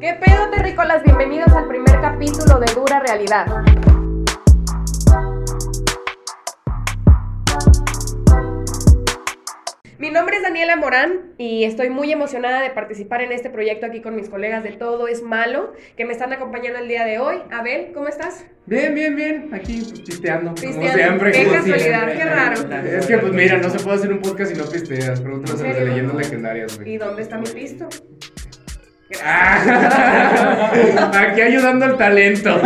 ¿Qué pedo, terrícolas? Bienvenidos al primer capítulo de Dura Realidad. Mi nombre es Daniela Morán y estoy muy emocionada de participar en este proyecto aquí con mis colegas de Todo es Malo que me están acompañando el día de hoy. Abel, ¿cómo estás? Bien, bien, bien. Aquí pues, pisteando. Como Pisteando. siempre. Qué casualidad, qué raro. Es que, pues mira, no se puede hacer un podcast si no pisteas. Pregúntanos a ¿En los de serio? leyendas legendarias. ¿Y dónde está mi pisto? Ah, Aquí ayudando al talento.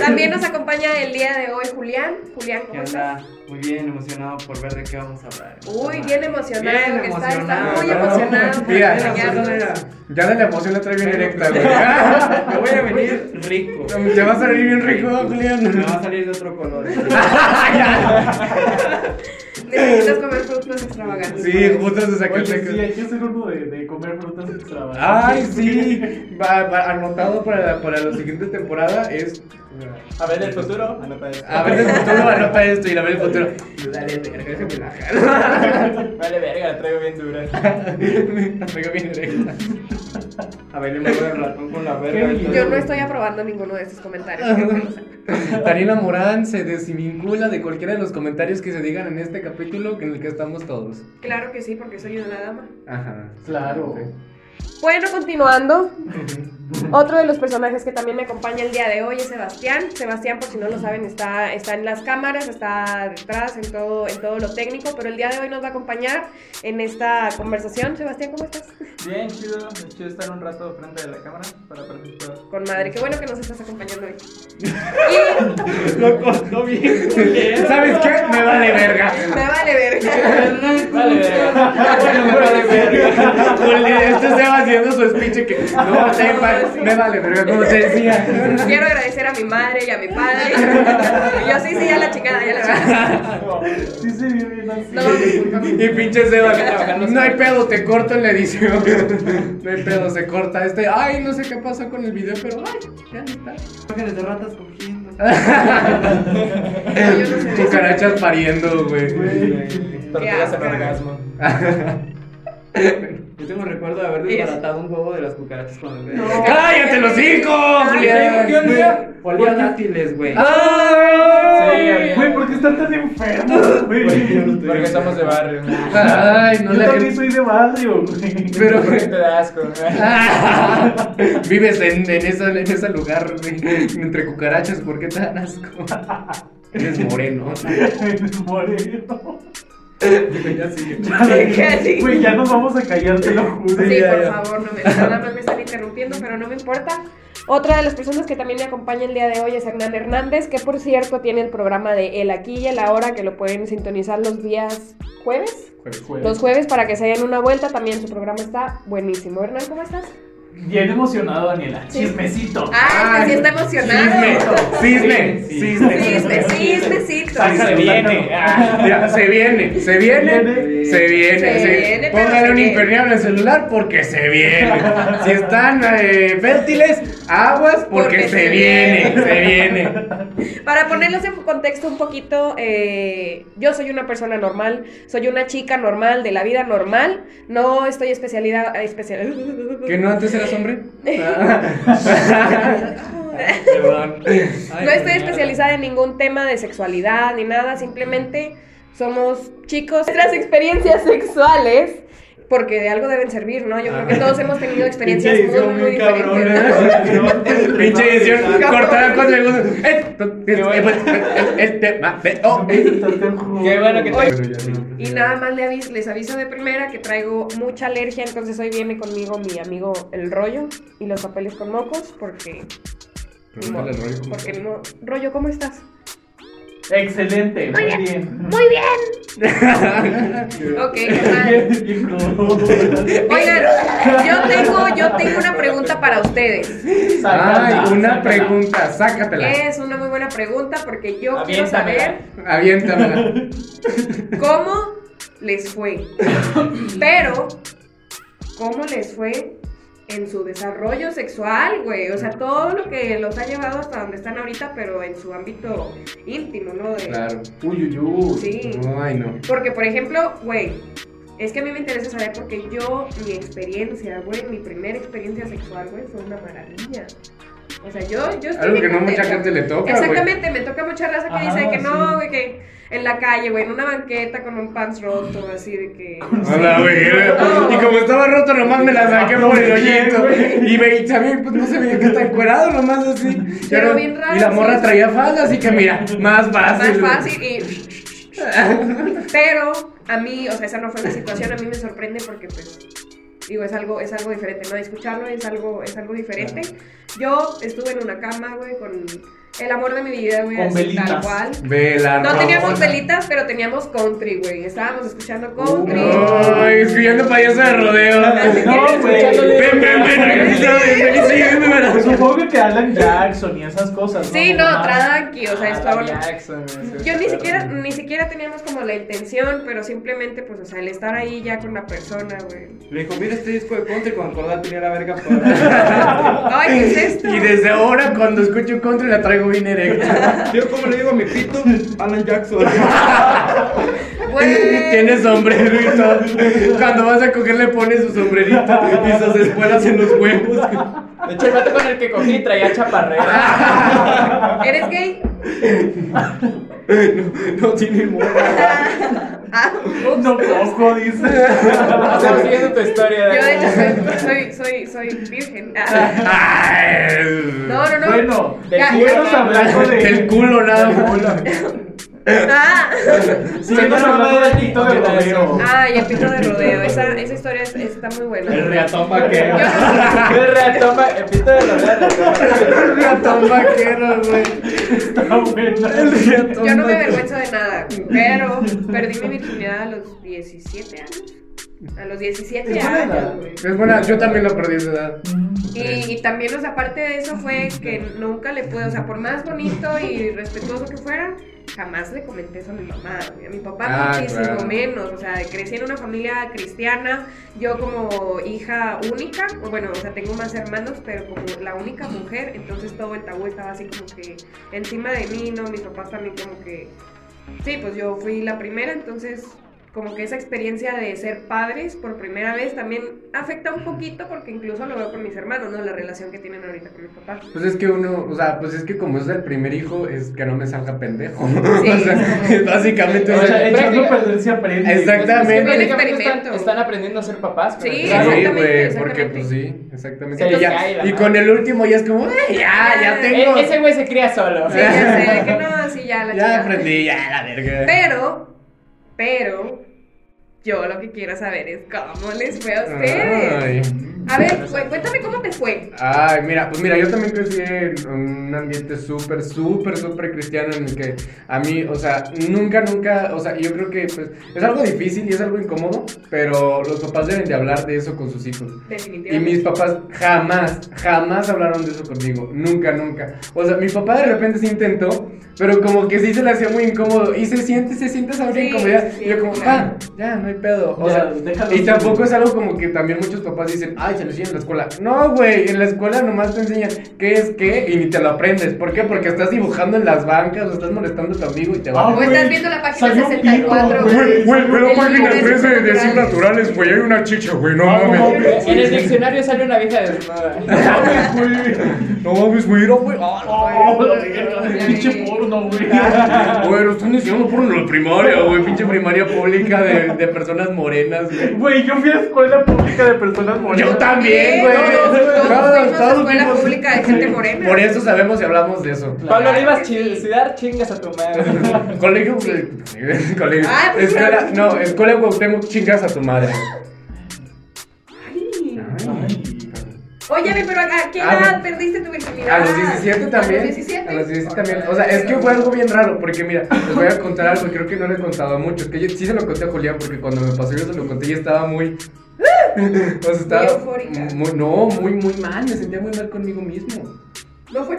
También nos acompaña el día de hoy Julián. Julián, ¿Qué ¿cómo estás? Muy bien, emocionado por ver de qué vamos a hablar. Uy, bien emocionado, Bien que está, está muy emocionado por Mira, ya de la emoción la trae bien erecta, güey. Me voy a venir rico. Te va a salir bien rico, Julián. Me va a salir de otro color. Necesitas comer frutos extravagantes. Sí, justo de Oye, sí, hay que hacer uno de, de comer frutas extravagantes. Ay, sí. Va, va, anotado para, la- para la siguiente temporada es. A ver, el futuro. Anota esto. A ver el futuro, anota esto y a ver el futuro. Dale, verga, déjame la jalo. Vale, verga, la traigo bien dura. La traigo bien erecta. A ver, le muevo el ratón con la verga. Yo no estoy aprobando ninguno de estos comentarios. Daniela Morán se desvincula de cualquiera de los comentarios que se digan en este capítulo en el que estamos todos. Claro que sí, porque soy una dama. Ajá. Claro. Bueno, continuando. Otro de los personajes que también me acompaña el día de hoy es Sebastián. Sebastián, por si no lo saben, está, está en las cámaras, está detrás, en todo, en todo lo técnico, pero el día de hoy nos va a acompañar en esta conversación. Sebastián, ¿cómo estás? Bien, chido. Es chido estar un rato frente de la cámara para participar. Con madre, qué bueno que nos estás acompañando hoy. Y Lo cortó bien. ¿Sabes qué? Me vale verga. me vale ver. Vale, verga. Bueno, me vale verga. Julián, Esto se va haciendo su speech que no te pa- me vale verga, como te decía. Quiero agradecer a mi madre y a mi padre. Y yo, sí, sí, ya la chingada, ya la chingada. Sí, se vio bien así. No. Y pinche Seba, no hay pedo, te corto en la edición. No hay pedo, se corta este. Ay, no sé qué pasó con el video, pero ay, ya no está. Imágenes de ratas cogiendo. Cucarachas pariendo, güey. Tortugas en orgasmo. Yo tengo recuerdo de haber desbaratado un huevo de las cucarachas con el dedo. ¡Cállate los Julián! ¿Qué olía? Dátiles, güey. ¡Ah! Sí, había- Güey, ¿por qué están tan enfermos, güey? Porque estamos de barrio. Ay, no Yo le también soy de barrio, güey. Pero, Porque te da asco. Vives en, en, esa- en ese lugar, güey, entre cucarachas, ¿por qué te dan asco? Eres moreno. Eres moreno. Ya Sí. Güey, ya nos vamos a callar, te lo juro. Sí, ya, por ya. favor, no me, nada más me están interrumpiendo, pero no me importa. Otra de las personas que también me acompaña el día de hoy es Hernán Hernández, que por cierto tiene el programa de El Aquí y El Ahora, que lo pueden sintonizar los días jueves. Los jueves para que se den una vuelta, también su programa está buenísimo. Hernán, ¿cómo estás? Bien emocionado, Daniela. Sí. Chismecito. Ah, este sí está emocionado. Cisne, cisne, cisne. Cisne, cisnecito. Se viene. se viene, se viene, se viene. Se se- viene, un impermeable al celular porque se viene. Si están eh, fértiles, aguas porque, Porque se, se viene, viene. se viene. Para ponerlos en contexto un poquito, eh, yo soy una persona normal, soy una chica normal, de la vida normal, no estoy especialidad... Especial... ¿Que no antes hombre? No estoy especializada en ningún tema de sexualidad ni nada, simplemente somos chicos. Nuestras experiencias sexuales, porque de algo deben servir, ¿no? Yo creo que todos hemos tenido experiencias muy, muy, diferentes. Pinche edición, cortada cuatro segundos. El- tema. Qué bueno que sí. Y nada más les aviso de primera que traigo mucha alergia, entonces hoy viene conmigo mi amigo el rollo y los papeles con mocos, porque... Porque no- Rollo, ¿cómo estás? Excelente, muy bien. Muy bien. Ok, carnal. Oigan, yo tengo, yo tengo una pregunta para ustedes. Ay, una pregunta, sácatela. Es una muy buena pregunta porque yo quiero saber Aviéntamela. cómo les fue. Pero, ¿cómo les fue en su desarrollo sexual, güey? O sea, todo lo que los ha llevado hasta donde están ahorita, pero en su ámbito íntimo, ¿no? De- Claro. Uy, uy, uy. Sí. Ay, no. Porque, por ejemplo, güey, Es que a mí me interesa saber porque yo, mi experiencia, güey, mi primera experiencia sexual, güey, fue una maravilla. O sea, yo, yo estoy Algo que no mucha gente le toca, güey. Exactamente, me toca mucha raza que Ajá, dice que sí. no, güey, que en la calle, güey, en una banqueta con un pants roto, así de que. A la verga. No. Y como estaba roto, nomás me la saqué por el hoyito. Y y también, pues no se veía que está encuerado, nomás así. Pero bien raro, Y la morra sí. traía falda, así que mira, más fácil. Más fácil y. Pero a mí, o sea, esa no fue mi situación, a mí me sorprende porque pues digo, es algo es algo diferente, no escucharlo es algo es algo diferente. Yo estuve en una cama, güey, con el amor de mi vida, güey, Con así, velitas. tal cual. Vela, No teníamos velitas, pero teníamos country, güey. Estábamos escuchando country. Ay, escribiendo payaso de rodeo. No, güey. Ven, ven, ven, aquí está, ven, ven, sí, ven, ven. Supongo que Alan Jackson y esas cosas. Sí, no, tranqui, o sea, estaba... Jackson, ese Yo ni siquiera, ni siquiera teníamos como la intención, pero simplemente, pues, o sea, el estar ahí ya con la persona, güey. Le dijo, mira este disco de country con acordar tenía la verga. Ay, ¿qué es esto? Y desde ahora, cuando escucho country, la traigo Yo como le digo a mi pito, Alan Jackson. Güey. Tiene todo. Cuando vas a coger, le pones su sombrerito y sus espuelas en los huevos. De hecho, el vato con el que cogí traía chaparrera. ¿Eres gay? No tiene morra. Ah. No poco, dice. Estamos siguiendo tu historia. Yo, de hecho, soy, soy, soy, soy virgen. Ah. No, no, no. Bueno, del Ya, culo, de. Del culo nada más. Ah. Sigamos hablando del pito de rodeo. Ah, y el pito de rodeo. Esa, esa historia es- está muy buena. El reatón vaquero. Yo- El ratón, va- el pito de los ratón. Ratón vaquero, güey. Está bueno. El ratón Yo no me avergüenzo de nada, pero perdí mi virginidad a los 17 años. A los 17 Es buena edad. años, güey. Es buena, yo también la perdí esa edad. Y, y también, o sea, aparte de eso fue que nunca le pude, o sea, por más bonito y respetuoso que fuera, jamás le comenté eso a mi mamá. A mi papá Ah, muchísimo claro. menos, o sea, crecí en una familia cristiana, yo como hija única, o bueno, o sea, tengo más hermanos, pero como la única mujer, entonces todo el tabú estaba así como que encima de mí, ¿no? Mis papás también como que, sí, pues yo fui la primera, entonces como que esa experiencia de ser padres por primera vez también afecta un poquito porque incluso lo veo con mis hermanos, ¿no? La relación que tienen ahorita con mis papás. Pues es que uno, o sea, pues es que como es el primer hijo, es que no me salga pendejo. Sí. o sea, es básicamente. O o sea, echando perder se aprende. Exactamente. Prácticamente experimento. Están, están aprendiendo a ser papás. Sí, claro, Sí, exactamente, güey, exactamente. porque pues sí, exactamente. Y, ya- cae con el último ya es como, "Ay, ya, ya E- tengo. ese güey se cría solo. Sí, ya sé, que no, sí, ya la ya aprendí, ya la verga. Pero, pero, yo lo que quiero saber es cómo les fue a ustedes. Ay. A ver, cu- cuéntame cómo te fue. Ay, mira, pues mira, yo también crecí en un ambiente súper, súper, súper cristiano en el que a mí, o sea, nunca, nunca, o sea, yo creo que pues es algo difícil y es algo incómodo, pero los papás deben de hablar de eso con sus hijos. Y Definitivamente. mis papás jamás, jamás hablaron de eso conmigo. Nunca, nunca. O sea, mi papá de repente sí intentó, pero como que sí se le hacía muy incómodo. Y se siente, se siente esa Sí, incomodidad. sí, y yo como, ah, ya, no hay pedo. O Ya, sea, déjalo y tampoco es algo como que también muchos papás dicen, ay, se lo enseñan en la escuela. No, güey, en la escuela nomás te enseñan qué es qué y ni te lo aprendes. ¿Por qué? Porque estás dibujando en las bancas o estás molestando a tu amigo y te va Ah, a... O güey, estás viendo la página salió 64, pito, güey. Güey, güey, El página libro 13 de ciencias naturales, güey, hay una chicha, güey, no Ah, no mames. mames. En el diccionario sale una vieja desnuda. No mames, güey, no, güey. Ah, Oh, la verga, pinche porno, güey. Güey, lo están diciendo por la primaria, güey. Pinche primaria pública de, de personas morenas, güey. Güey, yo fui a escuela pública de personas morenas. También, güey. Todos, fuimos pública de gente morena. Por eso sabemos y hablamos de eso. Pablo Rivas, ciudad chingas a tu madre. Colegio. Colegio. Ah, pues, Escuela, no, escuela Cuauhtémoc, chingas a tu madre. Ay. Ay. Óyeme, pero ¿a qué Ah, edad perdiste tu virginidad? A los 17 también. A los 17. A los 17 también. O sea, es que fue algo bien raro. Porque mira, les voy a contar algo. Creo que no le he contado a muchos. Que yo sí se lo conté a Julián. Porque cuando me pasó yo se lo conté y estaba muy. Sea, estaba. Muy eufórica. muy- no, muy, muy mal. Me sentía muy mal conmigo mismo. No fue.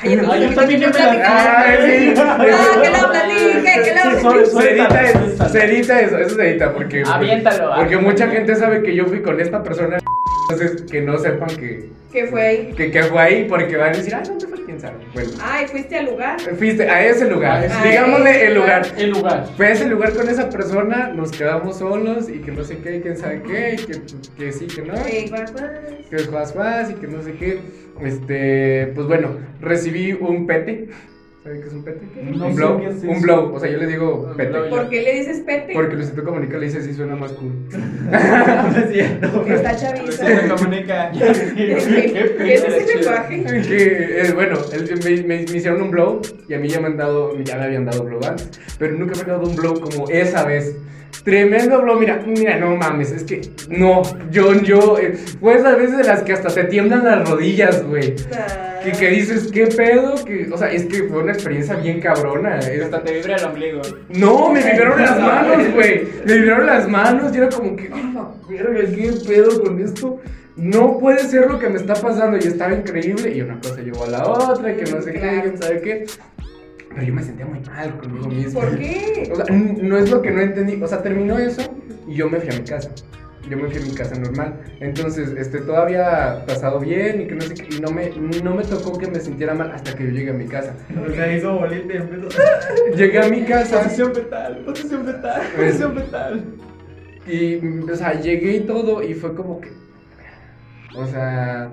Ay, entonces, Ay, yo también me la-. Ay, sí. Ah, que lo platique, que platique. Se edita eso, se edita eso, eso se edita porque Aviéntalo, porque mucha gente sabe que yo fui con esta persona Entonces, que no sepan que, ¿Qué fue ahí? que, que fue ahí, porque van a decir, ay, ¿dónde fue? ¿Quién sabe? Bueno, Ay, fuiste al lugar. fuiste a ese lugar, A digámosle ese el lugar. El lugar. Fue a ese lugar con esa persona, nos quedamos solos y que no sé qué, y quién sabe qué, y que, que sí, que no. Ey, guas, guas. que es más más y que no sé qué. Este, pues bueno, recibí un pete. ¿Saben qué es un pete? No un blow. qué es un blow. O sea, yo le digo Un pete. blow. ¿Por qué le dices pete? Porque Luisito Comunica le dice así suena más cool. No es cierto. Está chaviza. Se comunica. ¿Qué qué es ese lenguaje? que, eh, bueno, él- me, me- me hicieron un blow y a mí ya me han dado, ya me habían dado blow antes, pero nunca me han dado un blow como esa vez. Tremendo blow, mira, mira, no mames, es que no, yo, yo, eh, fue esas veces de las que hasta te tiemblan las rodillas, güey. Que, que dices, ¿qué pedo? Que, o sea, es que fue una experiencia bien cabrona. Hasta te vibra el ombligo. No, me vibraron las manos, güey. Me vibraron las manos y era como que, "Ah, verga, ¿qué pedo con esto? No puede ser lo que me está pasando y estaba increíble. Y una cosa llevó a la otra y que no sé qué, sabe qué. Pero yo me sentía muy mal conmigo mismo. ¿Por qué? O sea, no es lo que no entendí. O sea, terminó eso y yo me fui a mi casa. Yo me fui a mi casa normal. Entonces, este, todo había pasado bien y que no sé qué. Y no me, no me tocó que me sintiera mal hasta que yo llegué a mi casa. O sea, hizo bolita y empezó. Llegué a mi casa. Posición fetal, posición fetal, Pues- posición fetal. Y, o sea, llegué y todo y fue como que... O sea...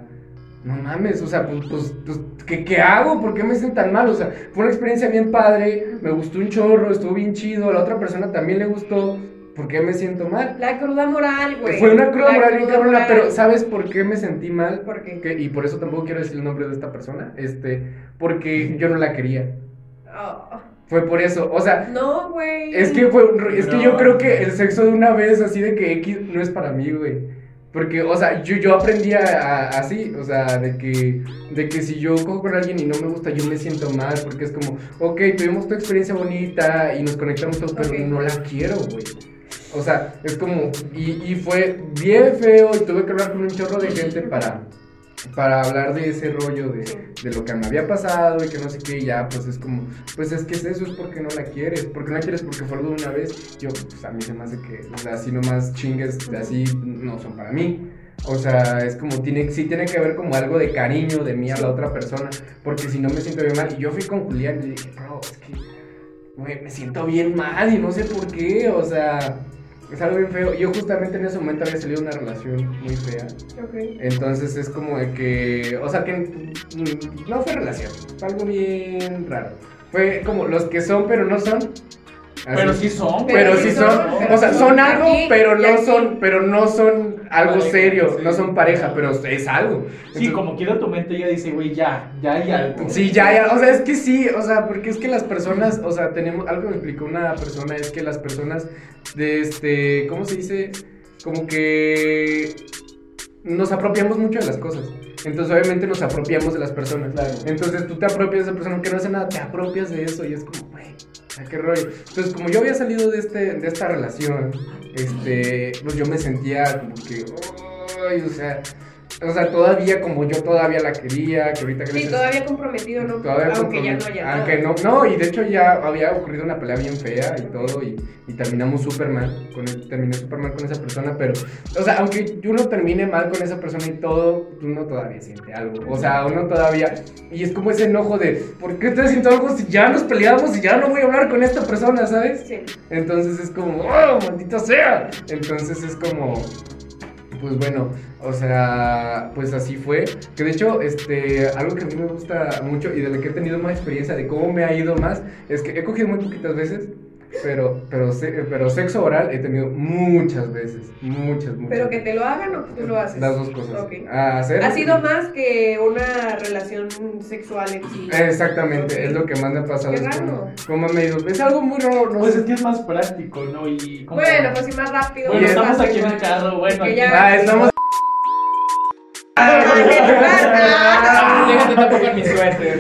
No mames, o sea, pues, pues, pues, ¿qué, ¿qué hago? ¿Por qué me siento tan mal? O sea, fue una experiencia bien padre, me gustó un chorro, estuvo bien chido, a la otra persona también le gustó, ¿por qué me siento mal? La cruda moral, güey. Fue una cruda La moral bien cabrona, pero ¿sabes por qué me sentí mal? ¿Por qué? Que- y por eso tampoco quiero decir el nombre de esta persona, este, porque yo no la quería. Oh. Fue por eso, o sea, No, güey. es que fue, es que yo creo que el sexo de una vez así de que X no es para mí, güey. Porque, o sea, yo, yo aprendí a, a- así, o sea, de que, de que si yo cojo con alguien y no me gusta, yo me siento mal, porque es como, ok, tuvimos tu experiencia bonita y nos conectamos todos, pero Ok. no la quiero, güey. O sea, es como, y, y fue bien feo y tuve que hablar con un chorro de gente para, para hablar de ese rollo de, de lo que me había pasado y que no sé qué, ya, pues es como, pues es que es eso, es porque no la quieres, porque no la quieres porque fue algo de una vez. Yo, pues a mí se me hace que, así nomás chingues, así no son para mí. O sea, es como, tiene, sí tiene que ver como algo de cariño de mí a la otra persona, porque si no me siento bien mal. Y yo fui con Julián y dije, bro, es que, me siento bien mal y no sé por qué, o sea, es algo bien feo. Yo justamente en ese momento había salido una relación muy fea. Ok. Entonces es como de que, o sea, que no fue relación, fue algo bien raro. Fue como los que son pero no son. Así. Pero sí son. Pero sí son, pero o sea, son algo, pero no son, pero no son algo Pareja, serio, sí. no son pareja, pero es algo. Sí, como quiera tu mente ya dice, güey, ya, ya hay algo. Sí, ya, ya, o sea, es que sí, o sea, porque es que las personas, o sea, tenemos, algo que me explicó una persona, es que las personas de este, ¿cómo se dice? Como que nos apropiamos mucho de las cosas. Entonces, obviamente, nos apropiamos de las personas. Claro. Entonces, tú te apropias de esa persona que no hace nada, te apropias de eso y es como, güey, ¿a qué rollo? Entonces, como yo había salido de, este, de esta relación, este, pues yo me sentía como que, o sea, o sea, todavía como yo todavía la quería, que ahorita Sí, todavía comprometido, ¿no? Todavía Aunque ya no haya Aunque nada. no, no, y de hecho ya había ocurrido una pelea bien fea y todo, y, y terminamos súper mal, con terminé súper mal con esa persona, pero, o sea, aunque uno termine mal con esa persona y todo, uno todavía siente algo, o sea, uno todavía, y es como ese enojo de, ¿por qué te siento algo si ya nos peleamos y ya no voy a hablar con esta persona, ¿sabes? Sí. Entonces es como, ¡oh, maldita sea! Entonces es como, pues bueno, o sea, pues así fue. Que de hecho, este, algo que a mí me gusta mucho y de lo que he tenido más experiencia de cómo me ha ido más, es que he cogido muy poquitas veces, pero, pero, se- pero sexo oral he tenido muchas veces, muchas, muchas. Pero que te lo hagan o que tú lo haces. Las dos cosas. Ok. A hacer. Ha sido más que una relación sexual en sí. Exactamente, es lo que más me ha pasado. Qué como, raro. como me ido. Es algo muy raro, no Pues sé. es que es más práctico, ¿no? Y como- Bueno, pues sí, más rápido. Bueno, más estamos fácil, aquí en el carro, bueno, ya- Ah, estamos. Déjate tampoco con mi suéter.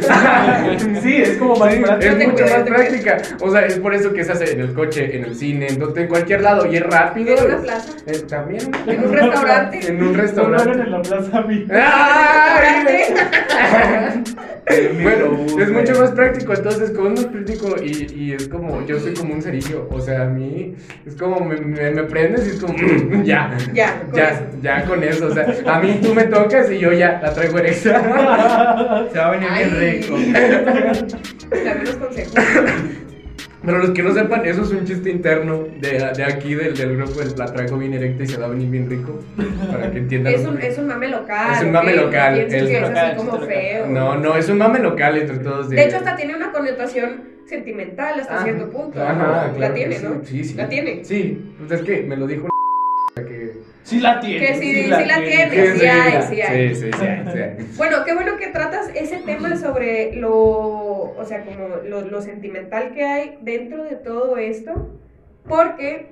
Sí, es como más Sí, práctico. es mucho más práctica. O sea, es por eso que se hace en el coche, en el cine, en, cualquier lado y es rápido. En una plaza. Eh, También. En un restaurante. En un restaurante. en la plaza. ¡Ay! Bueno, es mucho más práctico, entonces como es más práctico y, y es como, yo soy como un cerillo, o sea, a mí es como me, me, me prendes y es como, ya, Ya, con ya, eso. ya con eso, o sea, a mí tú me tocas y yo ya la traigo erecta. Se va a venir bien Ay. rico. Dame unos consejos. Pero los que no sepan, eso es un chiste interno de, de aquí, del, del grupo, el la traigo bien erecta y se va a venir bien rico, para que entiendan. Es un, es un mame local. Es un mame local, Pienses es que local, así como local. feo. No, no, es un mame local entre todos. De hecho, hasta tiene una connotación sentimental hasta Ajá. cierto punto. Ajá, la claro tiene, ¿no? Sí, sí. La tiene. Sí, pues es que me lo dijo que... Sí la tiene. Que sí, sí la tiene. sí hay, sí hay. Sí, sí, sí hay, sí hay. Bueno, qué bueno que tratas ese tema sobre lo, o sea, como lo, lo sentimental que hay dentro de todo esto, porque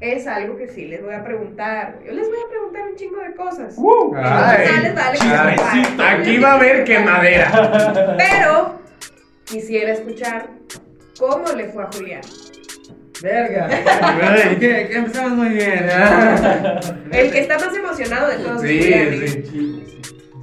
es algo que sí les voy a preguntar. Yo les voy a preguntar un chingo de cosas. Uh, Ay. Dale, dale, que se Ay, sí, Aquí va a haber quemadera. Pero quisiera escuchar cómo le fue a Julián. Verga. Ay, que, que empezamos muy bien. El que está más emocionado de todos Sí, es Julián. ¿eh? sí.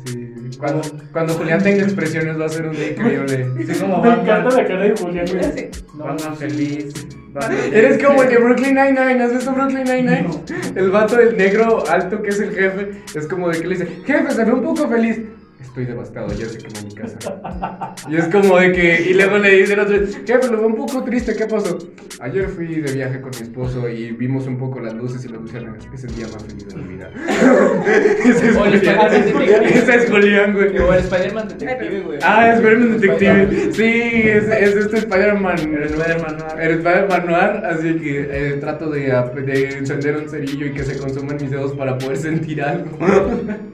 Sí, Cuando, cuando Julián tenga expresiones va a ser un día increíble. Sí, como Me encanta la cara de Julián, güey. Sí. No, Batman feliz. Batman Eres feliz. como el de Brooklyn Nine-Nine, ¿has visto Brooklyn Nine-Nine? El vato del negro alto que es el jefe, es como de que le dice, jefe, se ve un poco feliz. Estoy devastado, ya se quemó mi casa. Y es como de que, y luego le dicen otro, jefe, lo veo un poco triste, ¿qué pasó? Ayer fui de viaje con mi esposo y vimos un poco las luces y las luciérnagas. Es el día más feliz de mi vida. Ese es Julián. Spider-Man detective. Ese es Julián, güey. O el Spider-Man detective, güey. Ah, Spider-Man Detective. Sí, es, es este Spider-Man. El Spider-Man noir. El Spider-Man Noir, así que eh, trato de, de encender un cerillo y que se consuman mis dedos para poder sentir algo.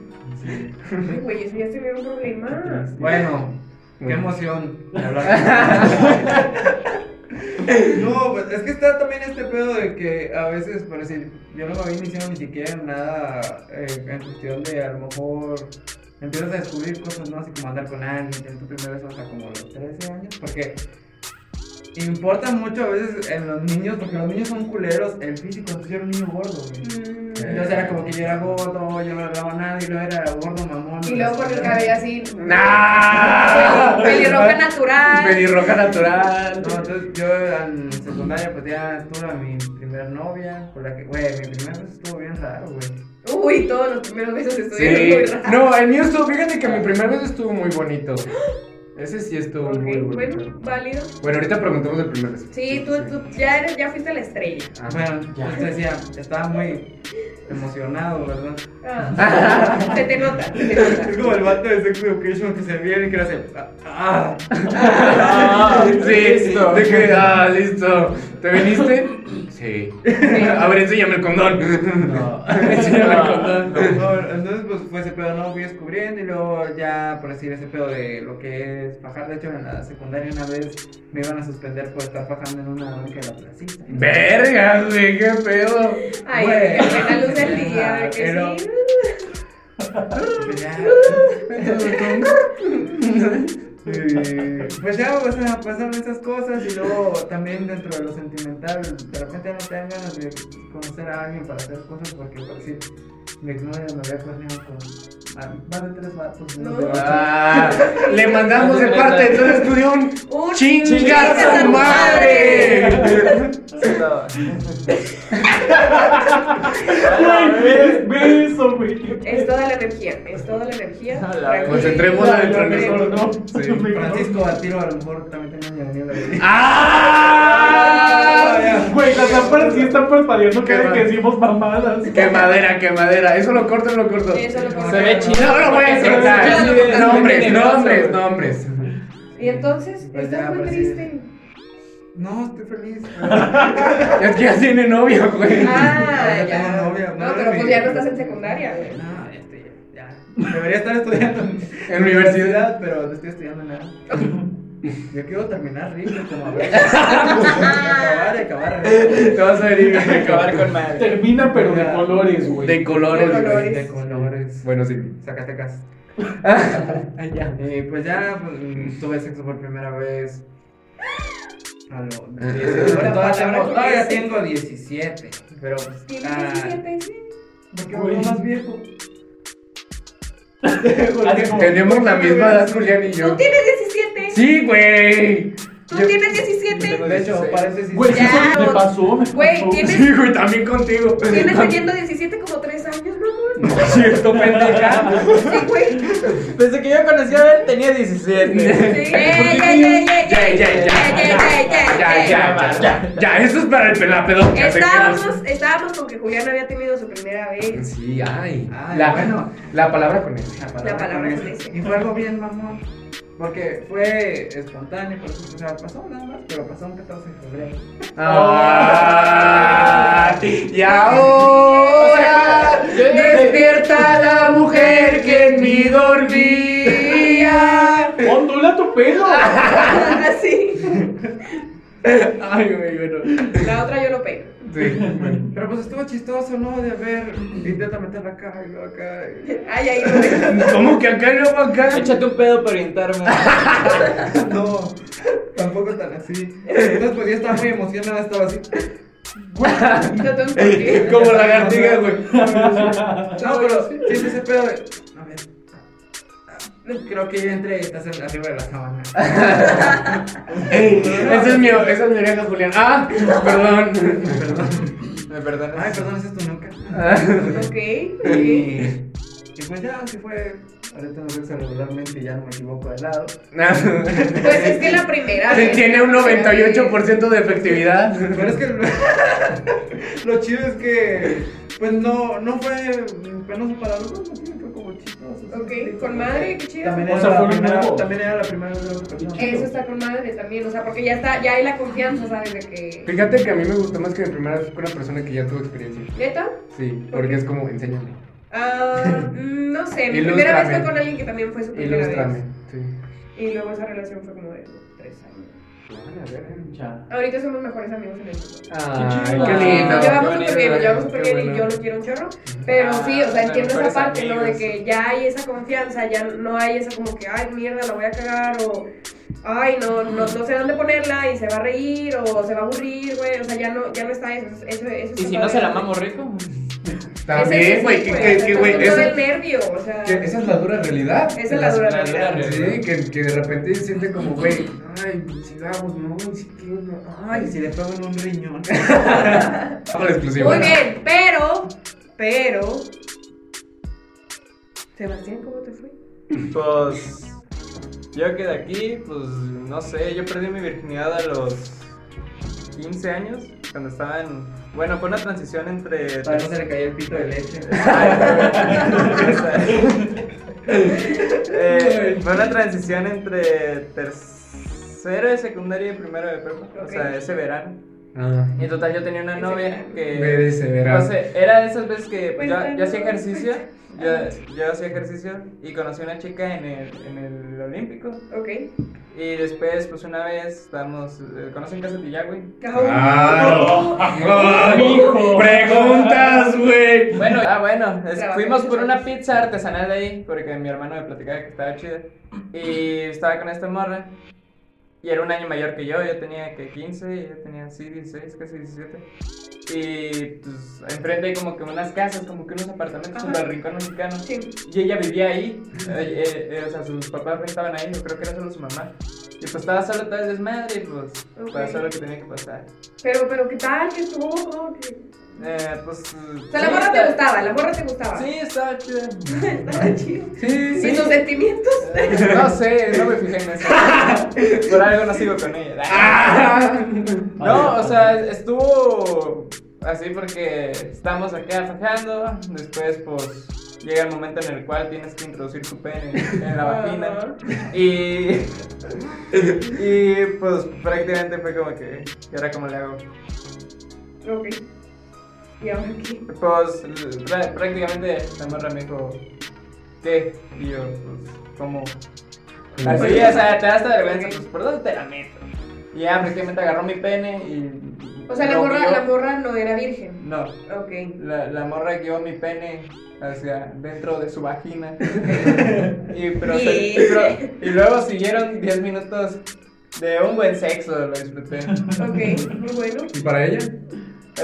Güey, eso ya se ve un problema. Bueno, qué emoción. de hablar No, pues es que está también este pedo de que a veces, por decir, yo no me había iniciado ni siquiera en nada eh, en cuestión de a lo mejor empiezas a descubrir cosas, ¿no? Así como andar con alguien, tener tu primera vez hasta como los 13 años, porque importa mucho a veces en los niños, porque los niños son culeros, el físico, entonces yo era un niño gordo, güey. Mm. Entonces era como que yo era gordo, yo no hablaba nada y luego era gordo mamón. Y luego con el cabello así. ¡Nah! Pelirroja natural. Pelirroja natural. No, entonces yo en secundaria pues ya tuve a mi primer novia, con la que, güey, mi primer beso estuvo bien raro, güey. Uy, todos los primeros besos estuvieron muy Sí. raros. No, el mío estuvo, fíjate que mi primer beso estuvo muy bonito. Ese sí estuvo muy bonito. bueno, válido. Bueno, ahorita preguntamos del primer beso. Sí, tú, tú ya, eres, ya fuiste la estrella. Ah. Bueno, Ya. te decía, estaba muy emocionado, ¿verdad? Ah, se te nota, se te Es como el vato de Sex Education que se viene y que le hace, ah, Ah, Sí, listo. de que, ah, listo. ¿Te viniste? Sí. A ver, enséñame el condón. No. Enséñame el condón. No, entonces pues fue ese pedo, no fui descubriendo y luego ya, por decir, ese pedo de lo que es fajar. De hecho, en la secundaria una vez me iban a suspender por estar fajando en una banca de la placita. Verga, güey, qué pedo. Ay, Güey. qué buena luz del día, que Pero- sí. Eh, pues ya, o sea, pasaron esas cosas y luego también dentro de lo sentimental, de repente no te dan ganas de conocer a alguien para hacer cosas porque, por decir, mi exnovia me había planeado con ah, más de tres vatos. No. Ah, le mandamos de parte de todo el estudio un Un chingas a tu madre. Beso, güey. Es toda la energía, es toda la energía. A la Tranquilo. Concentrémonos dentro de Tranquilo. nosotros. No, Sí. Francisco a tiro a lo mejor también tengo una Daniela. güey. ¡Ah! Güey, las lámparas sí están parpadeando cada que decimos mamadas. Qué madera, qué madera. Eso lo corto, lo corto. Eso lo corto. Se ve chido. No lo voy a cortar. Nombres, nombres, nombres. Y entonces, Pues estás muy pues sí. triste. No, estoy feliz. Es que ya tiene novia, güey. Ah, Ya ya. tengo novia, No, pero pues ya no estás en secundaria, güey. No, este, ya. Debería estar estudiando en, En universidad. pero no estoy estudiando nada. Yo quiero terminar rico, como a ver. Acabar. Te vas a venir a Acabar con madre. Termina, pero de colores, güey. De colores, De güey. colores. De colores. Bueno, sí. Zacatecas. ya. Y pues ya pues, mm, tuve sexo por primera vez. A lo- Ah. 17, La todavía, tengo, con todavía ese. tengo 17. Pero pues. Tienes ah, 17, sí. Porque voy más viejo. Tenemos la misma edad, Julián y Tú yo. tienes 17. Sí, güey. Tú Yo- tienes 17. De hecho, paréntesis. Güey, sí, Ya, me pasó, me güey, pasó. tienes- Sí, güey, también contigo. Tienes teniendo 17 como 3 años, mi amor. Cierto, pendeja. Sí, güey. Desde que yo conocí a él tenía 17. Sí. Ya, ya, ey, ya, ey, ya, ey, ey, ya, ey. ya, ya, ya, eso es para el hace Estábamos, estábamos con que Julián había tenido su primera vez. Sí, ay. Ay, La, bueno. la palabra con él. La palabra, La palabra con ese. Y fue algo bien mamón. Porque fue espontáneo, por eso, o sea, pasó nada más, pero pasó un 14 de febrero. Ah, y ahora despierta la mujer que en mí dormía. Ondula tu pelo. Así. Ay, güey, bueno. La otra yo lo pego. Sí, bueno. Pero pues estuvo chistoso, ¿no? De ver, intenta meterla acá y luego acá. y- Ay, ves. ¿Cómo que acá y luego acá? Échate un pedo para orientarme. No, tampoco tan así. Entonces pues yo estaba muy emocionada, estaba así. No tengo por qué. Como lagartija, güey. No, pero siempre ese pedo de. Ver. Creo que ya entré y estás en- arriba de la sábana. Esa es mi, esa es mi oreja, Julián. Ah, perdón. ¿Me perdonas? Ay, perdón, es esto nunca. Ok. Y- Y pues ya, así fue. Ahorita nos vemos regularmente y ya no me equivoco de lado. Pues es que la primera vez. Tiene un 98% de efectividad. Pero es que lo chido es que pues no, no fue penoso para los dos, fue como chistoso. Ok, con madre, qué chido. También O era, sea, la fue primera, también era la primera vez otra persona. Eso está con madre también, o sea, porque ya está, ya hay la confianza, ¿sabes? De que. Fíjate que a mí me gustó más que mi primera vez con una persona que ya tuvo experiencia. ¿Neta? Sí, porque es como, enséñame. Ah, mm, no sé, mi primera vez fue con alguien que también fue su primera vez. Sí. Y luego esa relación fue como de tres años. Ya. Ahorita somos mejores amigos en el mundo. Ay, qué lindo. nos llevamos súper bien, nos bonito, llevamos súper qué bien y yo lo quiero un chorro. Pero sí, o sea, entiendo esa parte, ¿no? De que ya hay esa confianza, ya no hay esa como que, ay, mierda, la voy a cagar o, ay, no, no, no sé dónde ponerla y se va a reír o se va a aburrir, güey. O sea, ya no, ya no está eso. eso, eso ¿Y si no se la mamo rico? También, güey, que, güey, Todo eso- el nervio, o sea. que esa es la dura realidad. Esa es la dura realidad. Sí, que, que de repente siente como, güey, ay, sigamos, no, si quiero, Ay, ay, si le pego en un riñón. Hago la exclusiva. Muy bien, pero, pero. Sebastián, ¿cómo te fue? Pues. Yo que de aquí, pues no sé, yo perdí mi virginidad a los 15 años, cuando estaba en. Bueno, fue una transición entre. Para no se le caía el pito de leche. Eh, fue una transición entre tercero de secundaria y primero de prepa, o sea, ese verano. Ah, Y en total yo tenía una novia que... Ve ese verano. No sé, era de esas veces que pues, yo hacía ejercicio, yo, yo hacía ejercicio y conocí a una chica en el, en el Olímpico. Ok. Y después, pues una vez estábamos, eh, ¿conocen Casa? Claro. Ay, Hijo. Preguntas, güey. Bueno, ah, bueno, es- fuimos por una pizza artesanal de ahí, porque mi hermano me platicaba que estaba chida. Y estaba con esta morra. Y era un año mayor que yo, yo tenía que 15, y ella tenía sí, 16, casi 17. Y pues enfrente hay como que unas casas, como que unos apartamentos junto al rincón mexicano. Sí. Y ella vivía ahí, eh, eh, eh, o sea, sus papás rentaban ahí, yo creo que era solo su mamá. Y pues estaba solo todo el desmadre y pues Ok. pasó lo que tenía que pasar. Pero, pero, ¿qué tal? ¿Qué estuvo? ¿Cómo que- Eh, pues... O sea, la morra te gustaba, la morra te gustaba. Sí, estaba chida. Estaba chido. Sí, ¿Y tus sentimientos? No sé, no me fijé en eso. Por algo no sigo con ella. Ah. No, o sea, estuvo así porque estamos acá fajando. Después, pues, llega el momento en el cual tienes que introducir tu pene en la vagina. Y. Y pues prácticamente fue como que. ¿Y ahora cómo le hago? Ok. ¿Y ahora qué? Pues prá- prácticamente la morra me dijo. ¿Qué? Y yo, pues, ¿cómo? Así, o sea, te da hasta vergüenza, pues, ¿por dónde te la meto? Y ya prácticamente agarró mi pene y. O sea, la morra, guió. la morra no era virgen. No, Ok. la, la morra guió mi pene hacia dentro de su vagina. y, pero se- y pero- y luego siguieron 10 minutos de un buen sexo, lo disfruté. Ok, muy bueno. ¿Y para ella?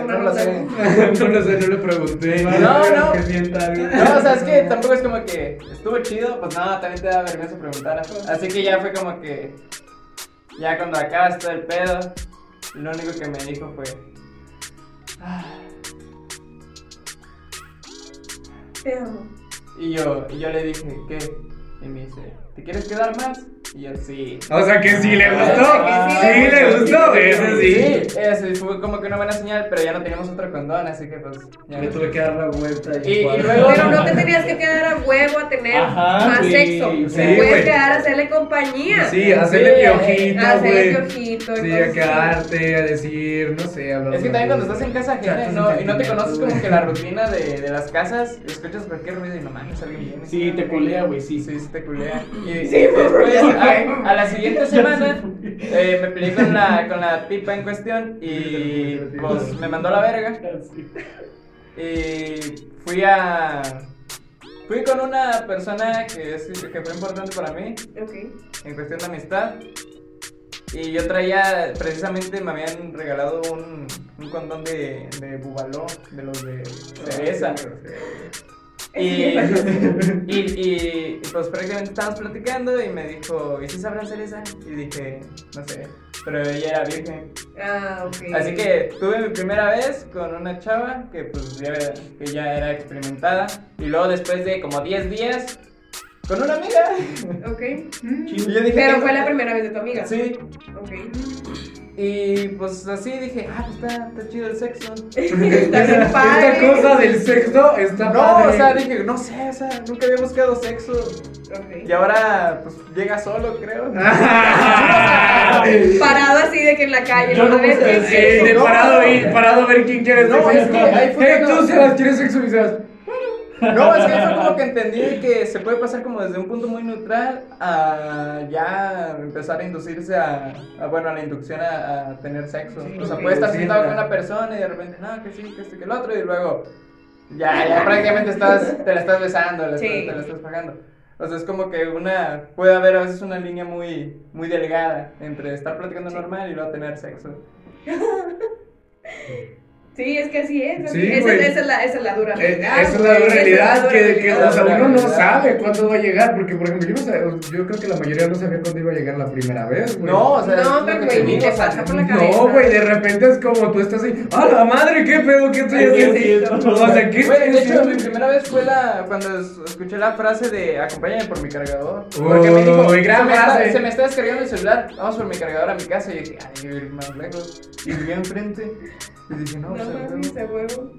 No lo sé. no lo sé, no le pregunté. No, no. Que sienta algo. No, o sea, es que tampoco es como que estuvo chido, pues no, también te da vergüenza preguntar. Así que ya fue como que, ya cuando acabas todo el pedo, lo único que me dijo fue, "Ah". Te amo. y yo, y yo le dije, ¿qué? Y me dice, ¿te quieres quedar más? Y yo, sí. O sea que sí le gustó. Ah, Sí le gustó, eso sí. Sí, eso fue como que una buena señal, pero ya no teníamos otro condón, así que pues, ya Me tuve que dar la vuelta Y- y luego- Pero no te tenías que quedar a huevo a tener Ajá, más sexo. Sí, Te puedes quedar a hacerle compañía. Sí, hacerle Sí, piojito, hacerle piojito, Sí, a quedarte, a decir, no sé, hablar. Es que también cuando estás en casa ajena no, y no te conoces como que la rutina de, de las casas, escuchas cualquier ruido y no mames, alguien viene. Sí, te culea, güey, sí. Sí, sí te culea. Y Sí, después, a, la siguiente semana, eh, me peleé con la, con la tipa en cuestión y pues me mandó a la verga. Y fui a... Fui con una persona que, es, que fue importante para mí en cuestión de amistad. Y yo traía, precisamente me habían regalado un, un condón de, de bubaló, de los de cereza. Y, y, pues prácticamente estábamos platicando y me dijo, ¿y si sabrán cereza? Y dije, no sé, pero ella era virgen. Ah, ok. Así que tuve mi primera vez con una chava que pues ya, que ya era experimentada. Y luego después de como 10 días, con una amiga. Ok. Y yo dije, Pero "Tengo- fue la primera vez de tu amiga. Sí, Ok. Y pues así dije, ah, pues está, está chido el sexo. Está Esta padre. cosa del sexo está No, padre. o sea, dije, no sé, o sea, nunca había buscado sexo. Y ahora, pues llega solo, creo. Parado así de que en la calle. Yo no A ver, busqué ¿qué- Sí, de parado ahí, parado a ver quién quiere No, sexo. es que ahí fue Hey, cuando- tú Sebas, ¿quieres sexo? Y Sebas, No, es que fue como que entendí que se puede pasar como desde un punto muy neutral a ya empezar a inducirse a, a, bueno, a la inducción a, a tener sexo. Sí, o sea, puede estar sentado con una persona y de repente, no, que sí, que este, que el otro, y luego ya, ya prácticamente estás, te la estás besando, la Sí. estás- te la estás pagando. O sea, es como que una, puede haber a veces una línea muy, muy delgada entre estar platicando Sí. normal y luego tener sexo. Sí, es que así es. Sí, esa, es la, esa es la dura Eh, realidad. esa es la dura realidad, que, que realidad. o sea, uno no sabe cuándo va a llegar, porque por ejemplo, yo no yo creo que la mayoría no sabía cuándo iba a llegar la primera vez, güey. No, o sea, es No, pero que güey, ni te pasa por la cabeza. No, güey, de repente es como tú estás ahí, ¡ah, la madre! ¿Qué pedo? ¿Qué estoy haciendo? sí, sí, O sea, ¿qué Güey, de hecho, mi primera vez fue la cuando es- escuché la frase de acompáñame por mi cargador. Porque me dijo, Uy, gran se, me está, frase. se me está descargando el celular, vamos por mi cargador a mi casa. Y yo dije, ay, yo voy a ir más lejos. Y vivía enfrente. Y dije, no, No pues, huevo.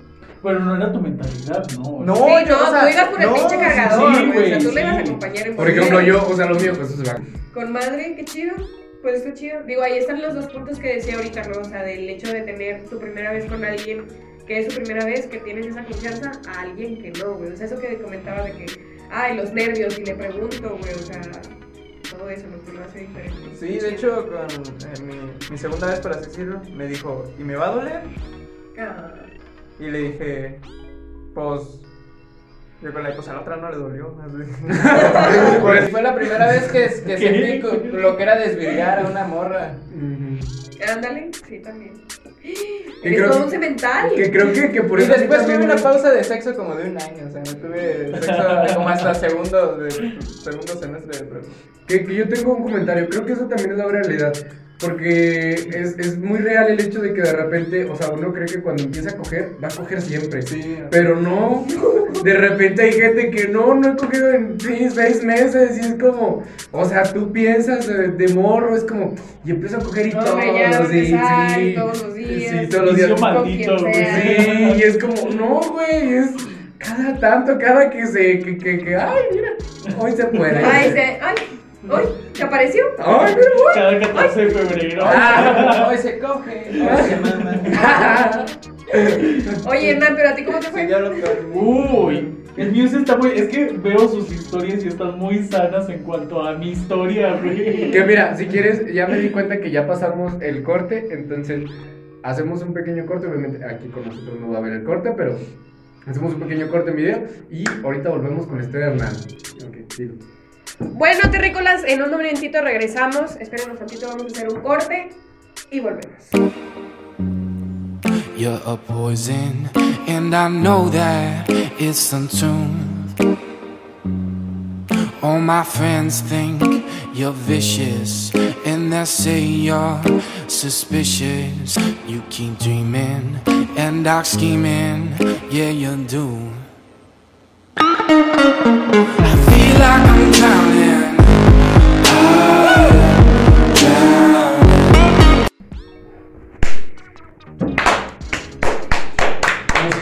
Pero no era tu mentalidad, ¿no? No, Sí, yo, no, o sea, tú ibas por el no, pinche cargador, sí, güey. O sea, tú le ibas a acompañar en Por ejemplo, yo, o sea, lo mío, pues eso se va. Con madre, qué chido. Pues está chido. Digo, ahí están los dos puntos que decía ahorita, ¿no? O sea, del hecho de tener tu primera vez con alguien que es su primera vez, que tienes esa confianza, a alguien que no, güey. O sea, eso que comentabas de que, ay, los nervios, y le pregunto, güey. O sea, todo eso, lo que lo hace diferente. Sí, de hecho, con eh, mi, mi segunda vez, por así decirlo, me dijo, ¿y me va a doler? Ah, Y le dije, pues. Yo con la pues a la otra no le dolió. Porque fue la primera vez que, que ¿Qué? sentí lo que era desvirgar a una morra. ándale, sí, también. Que Es creo todo un cemental. Que creo que, que por y eso. mí después tuve una me- pausa de sexo como de un año. O sea, no tuve sexo como hasta segundo, de, segundo semestre de prepa. Que, que yo tengo un comentario, creo que eso también es la realidad. Porque es, es muy real el hecho de que de repente, o sea, uno cree que cuando empieza a coger, va a coger siempre. Sí. Pero no, de repente hay gente que no, no he cogido en seis meses y es como, o sea, tú piensas de, de morro, es como, y empiezo a coger y No, todos ya los días, sí, todos los días. sí, todos los días, maldito, sí, y es como, no, güey, es cada tanto, cada que se, que, que, que ay, mira, hoy se puede. Ay, se, ay, ay, ¿te apareció? Ay, mira. Cada 14 de febrero. Ah. Hoy se coge, hoy se mama. Oye, Hernán, pero a ti cómo te fue? ya lo peor. Uy, el mío está muy. Es que veo sus historias y están muy sanas en cuanto a mi historia, güey. Que mira, si quieres, ya me di cuenta que ya pasamos el corte, entonces hacemos un pequeño corte, obviamente aquí con nosotros no va a haber el corte, pero hacemos un pequeño corte en video y ahorita volvemos con la historia de Hernán. Ok, digo. Bueno, terrícolas, en un momentito regresamos. Esperen un tantito, vamos a hacer un corte y volvemos. you're a poison, and I know that it's untuned. All my friends think you're vicious, and they say you're suspicious. You keep dreaming and dark scheming, yeah, you do. I feel like I'm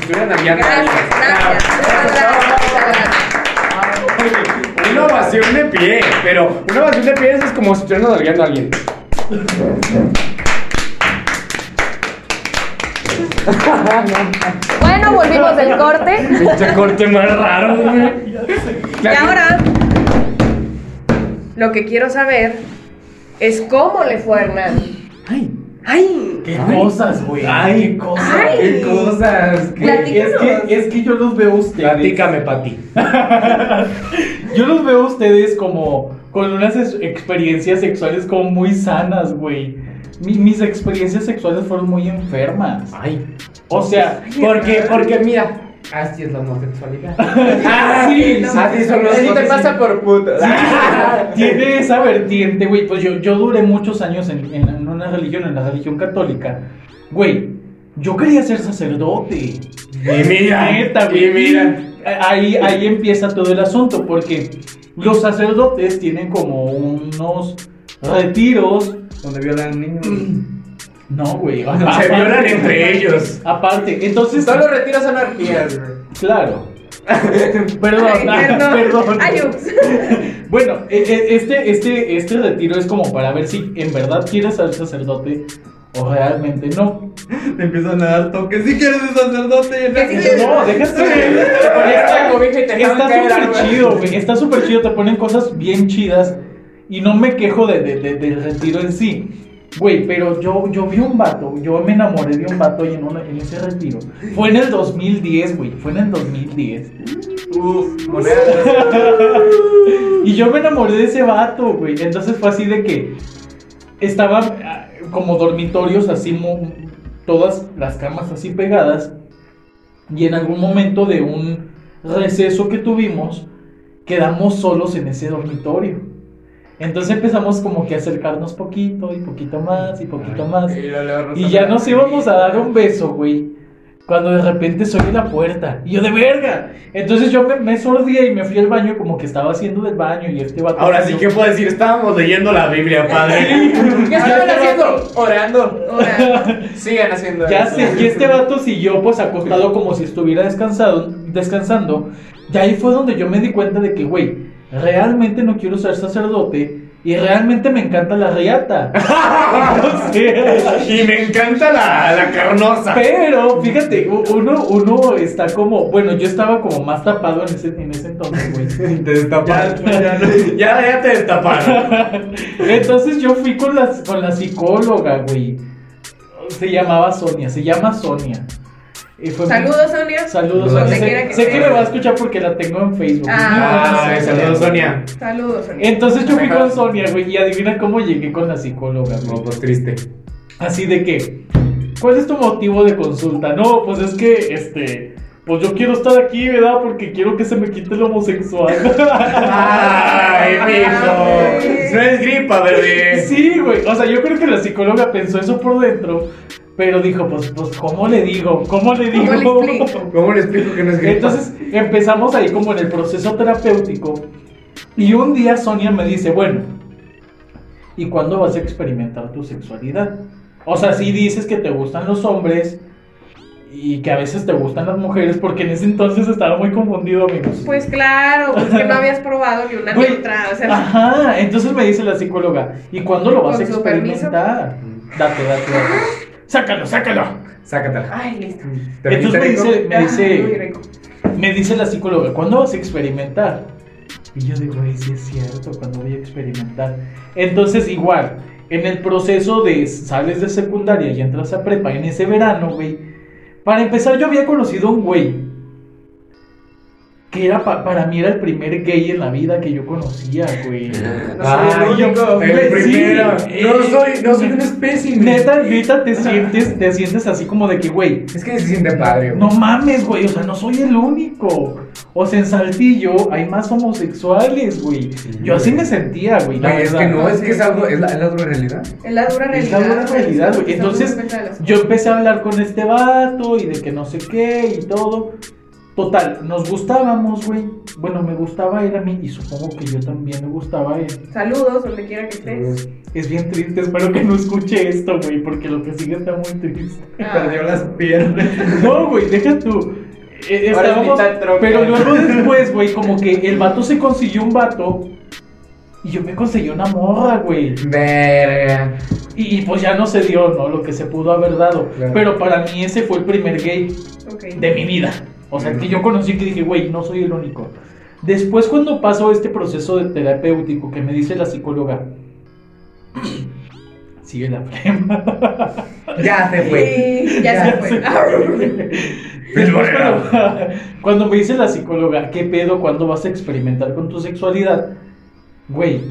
estuvieran abiertos. Gracias, gracias. Una ovación de pie, pero una ovación de pie es como si estuvieran nalgueando a alguien. Bueno, volvimos del corte. Pinche corte más raro, güey. Y ahora, lo que quiero saber es cómo le fue a Hernán. Ay, ¡Ay! qué cosas, güey. Ay. qué cosas. Ay. Qué cosas. Es que, es que yo los veo a ustedes. Platícame, Pati. Yo los veo a ustedes como con unas experiencias sexuales como muy sanas, güey. Mi- mis experiencias sexuales fueron muy enfermas. Ay. O sea, Porque, porque mira. Así es la homosexualidad. Ah, sí, sí, así son los Así te pasa por puto. tiene esa vertiente, güey. Pues yo, yo duré muchos años en, en una religión, en la religión católica. Güey, yo quería ser sacerdote. Y mira, Neta, güey. y mira. Ahí, ahí empieza todo el asunto, porque los sacerdotes tienen como unos retiros. Donde violan niños. No, güey. Se violan entre ellos. Aparte, entonces. Todos los retiros son orgías, güey. Claro. Perdón, Ay, perdón. Ay, ups. Bueno, e- e- este, este, este retiro es como para ver si en verdad quieres ser sacerdote o realmente no. Te empiezan a dar toques. Si quieres ser sacerdote. Quieres- No, déjate. Está súper chido, güey. Está súper chido. Te ponen cosas bien chidas. Y no me quejo de, de- de- del retiro en sí. Güey, pero yo, yo vi un vato. Yo me enamoré de un vato en, una- en ese retiro. Fue en el 2010, güey. Fue en el 2010. Uf, monedas. Y yo me enamoré de ese vato, güey. Entonces fue así de que estaban ah, como dormitorios, así, todas las camas así pegadas. Y en algún momento de un receso que tuvimos, quedamos solos en ese dormitorio. Entonces empezamos como que a acercarnos poquito y poquito más y poquito más. Y, ya nos íbamos a dar un beso, güey. Cuando de repente soy en la puerta. Y yo de verga. Entonces yo me, me sordía y me fui al baño como que estaba haciendo del baño y este vato. Ahora sí que puedo decir, estábamos leyendo la Biblia, padre. ¿Qué estaban haciendo? Orando. Sigan haciendo Ya eso. sé, y este vato siguió pues acostado como si estuviera descansado, descansando. Y ahí fue donde yo me di cuenta de que, güey, realmente no quiero ser sacerdote y realmente me encanta la riata. Y me encanta la, la carnosa. Pero, fíjate, uno, uno está como, bueno, yo estaba como más tapado en ese, en ese entonces, güey. Te destaparon. Ya, ya. Ya, ya te destaparon. Entonces yo fui con la, con la psicóloga, güey. Se llamaba Sonia, se llama Sonia. Y fue muy- saludos, Sonia. Saludos, Sonia. Sé, que sé que me va a escuchar porque la tengo en Facebook. Ah, Ay, saludos, Sonia. Saludos, Sonia. Entonces yo fui con Sonia, güey, y adivina cómo llegué con la psicóloga, No, pues triste. Así de que, ¿cuál es tu motivo de consulta? No, pues es que, este, pues yo quiero estar aquí, ¿verdad? Porque quiero que se me quite lo homosexual. Ay, mijo. No es gripa, bebé. Sí, güey. O sea, yo creo que la psicóloga pensó eso por dentro. Pero dijo, pues, pues, ¿cómo le digo? ¿Cómo le digo? ¿Cómo le explico? ¿Cómo le explico que no es gripa? Entonces empezamos ahí como en el proceso terapéutico. Y un día Sonia me dice, bueno, ¿y cuándo vas a experimentar tu sexualidad? O sea, si dices que te gustan los hombres y que a veces te gustan las mujeres, porque en ese entonces estaba muy confundido, amigos. Pues claro, pues que no habías probado ni una ni otra. O sea, Ajá, entonces me dice la psicóloga, ¿y cuándo lo vas a experimentar? Date, date, date. Sácalo, sácalo. Sácatela. ay, listo. ¿Te Entonces me dice, me Ah, dice, me dice la psicóloga, ¿cuándo vas a experimentar? Y yo digo, sí es cierto, ¿cuándo voy a experimentar? Entonces, igual, en el proceso de sales de secundaria y entras a prepa en ese verano, güey, para empezar yo había conocido a un güey que era pa- para mí era el primer gay en la vida que yo conocía, güey. Ah, el único. el Güey, primero. sí. No soy, no soy un espécimen. Neta, neta, te sientes, te sientes así como de que, güey, Es que se siente padre. güey. no mames, güey, o sea, no soy el único. O sea, en Saltillo hay más homosexuales, güey. Yo así me sentía, güey. Güey, es que no, es que es algo, es la, es la dura realidad. Es la dura Es realidad. la dura realidad, güey. Entonces, yo empecé a hablar con este vato y de que no sé qué y todo. Total, nos gustábamos, güey. Bueno, me gustaba él a mí y supongo que yo también me gustaba a él. Saludos, donde quiera que estés. Es bien triste, espero que no escuche esto, güey, porque lo que sigue está muy triste. Perdió las piernas. No, güey, deja tú. Eh, estábamos- pero luego después, güey, como que el vato se consiguió un vato y yo me conseguí una morra, güey. Verga. Y, y pues ya no se dio, ¿no? Lo que se pudo haber dado. Claro. Pero para mí ese fue el primer gay de mi vida. O sea, que yo conocí que dije, güey, no soy el único. Después cuando pasó este proceso de terapéutico que me dice la psicóloga, sigue la flema. Ya se fue. Sí, ya se fue. Después, cuando, cuando me dice la psicóloga, ¿qué pedo? ¿Cuándo vas a experimentar con tu sexualidad? Güey.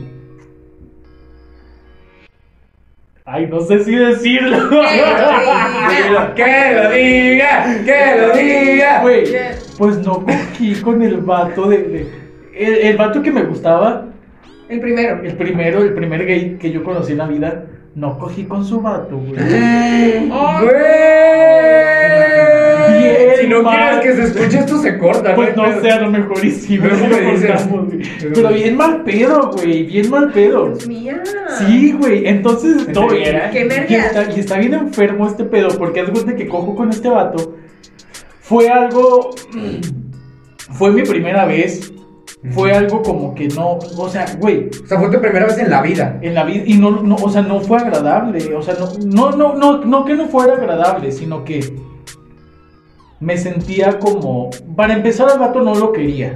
Ay, no sé si decirlo. Que lo diga, que lo diga. Güey, pues no cogí con el vato de... de- el, el vato que me gustaba, El primero. el primero, el primer gay que yo conocí en la vida, no cogí con su vato, güey. Güey. No mal. quieres que se escuche esto, se corta. Pues no pedo. sé, a lo mejor y sí, Pero pero, eso me dices. cortamos, güey. Pero bien mal pedo, güey, bien mal pedo. Dios mía. Sí, güey, entonces no, serio? Qué y está, y está bien enfermo este pedo, porque haz de cuenta que cojo con este vato. Fue algo. Fue mi primera vez. Fue algo como que no. O sea, güey, O sea, fue tu primera vez en la vida. en la vida. Y no, no, o sea, no fue agradable. O sea, no, no, no, no, no que no fuera agradable, sino que. Me sentía como. Para empezar, al vato no lo quería.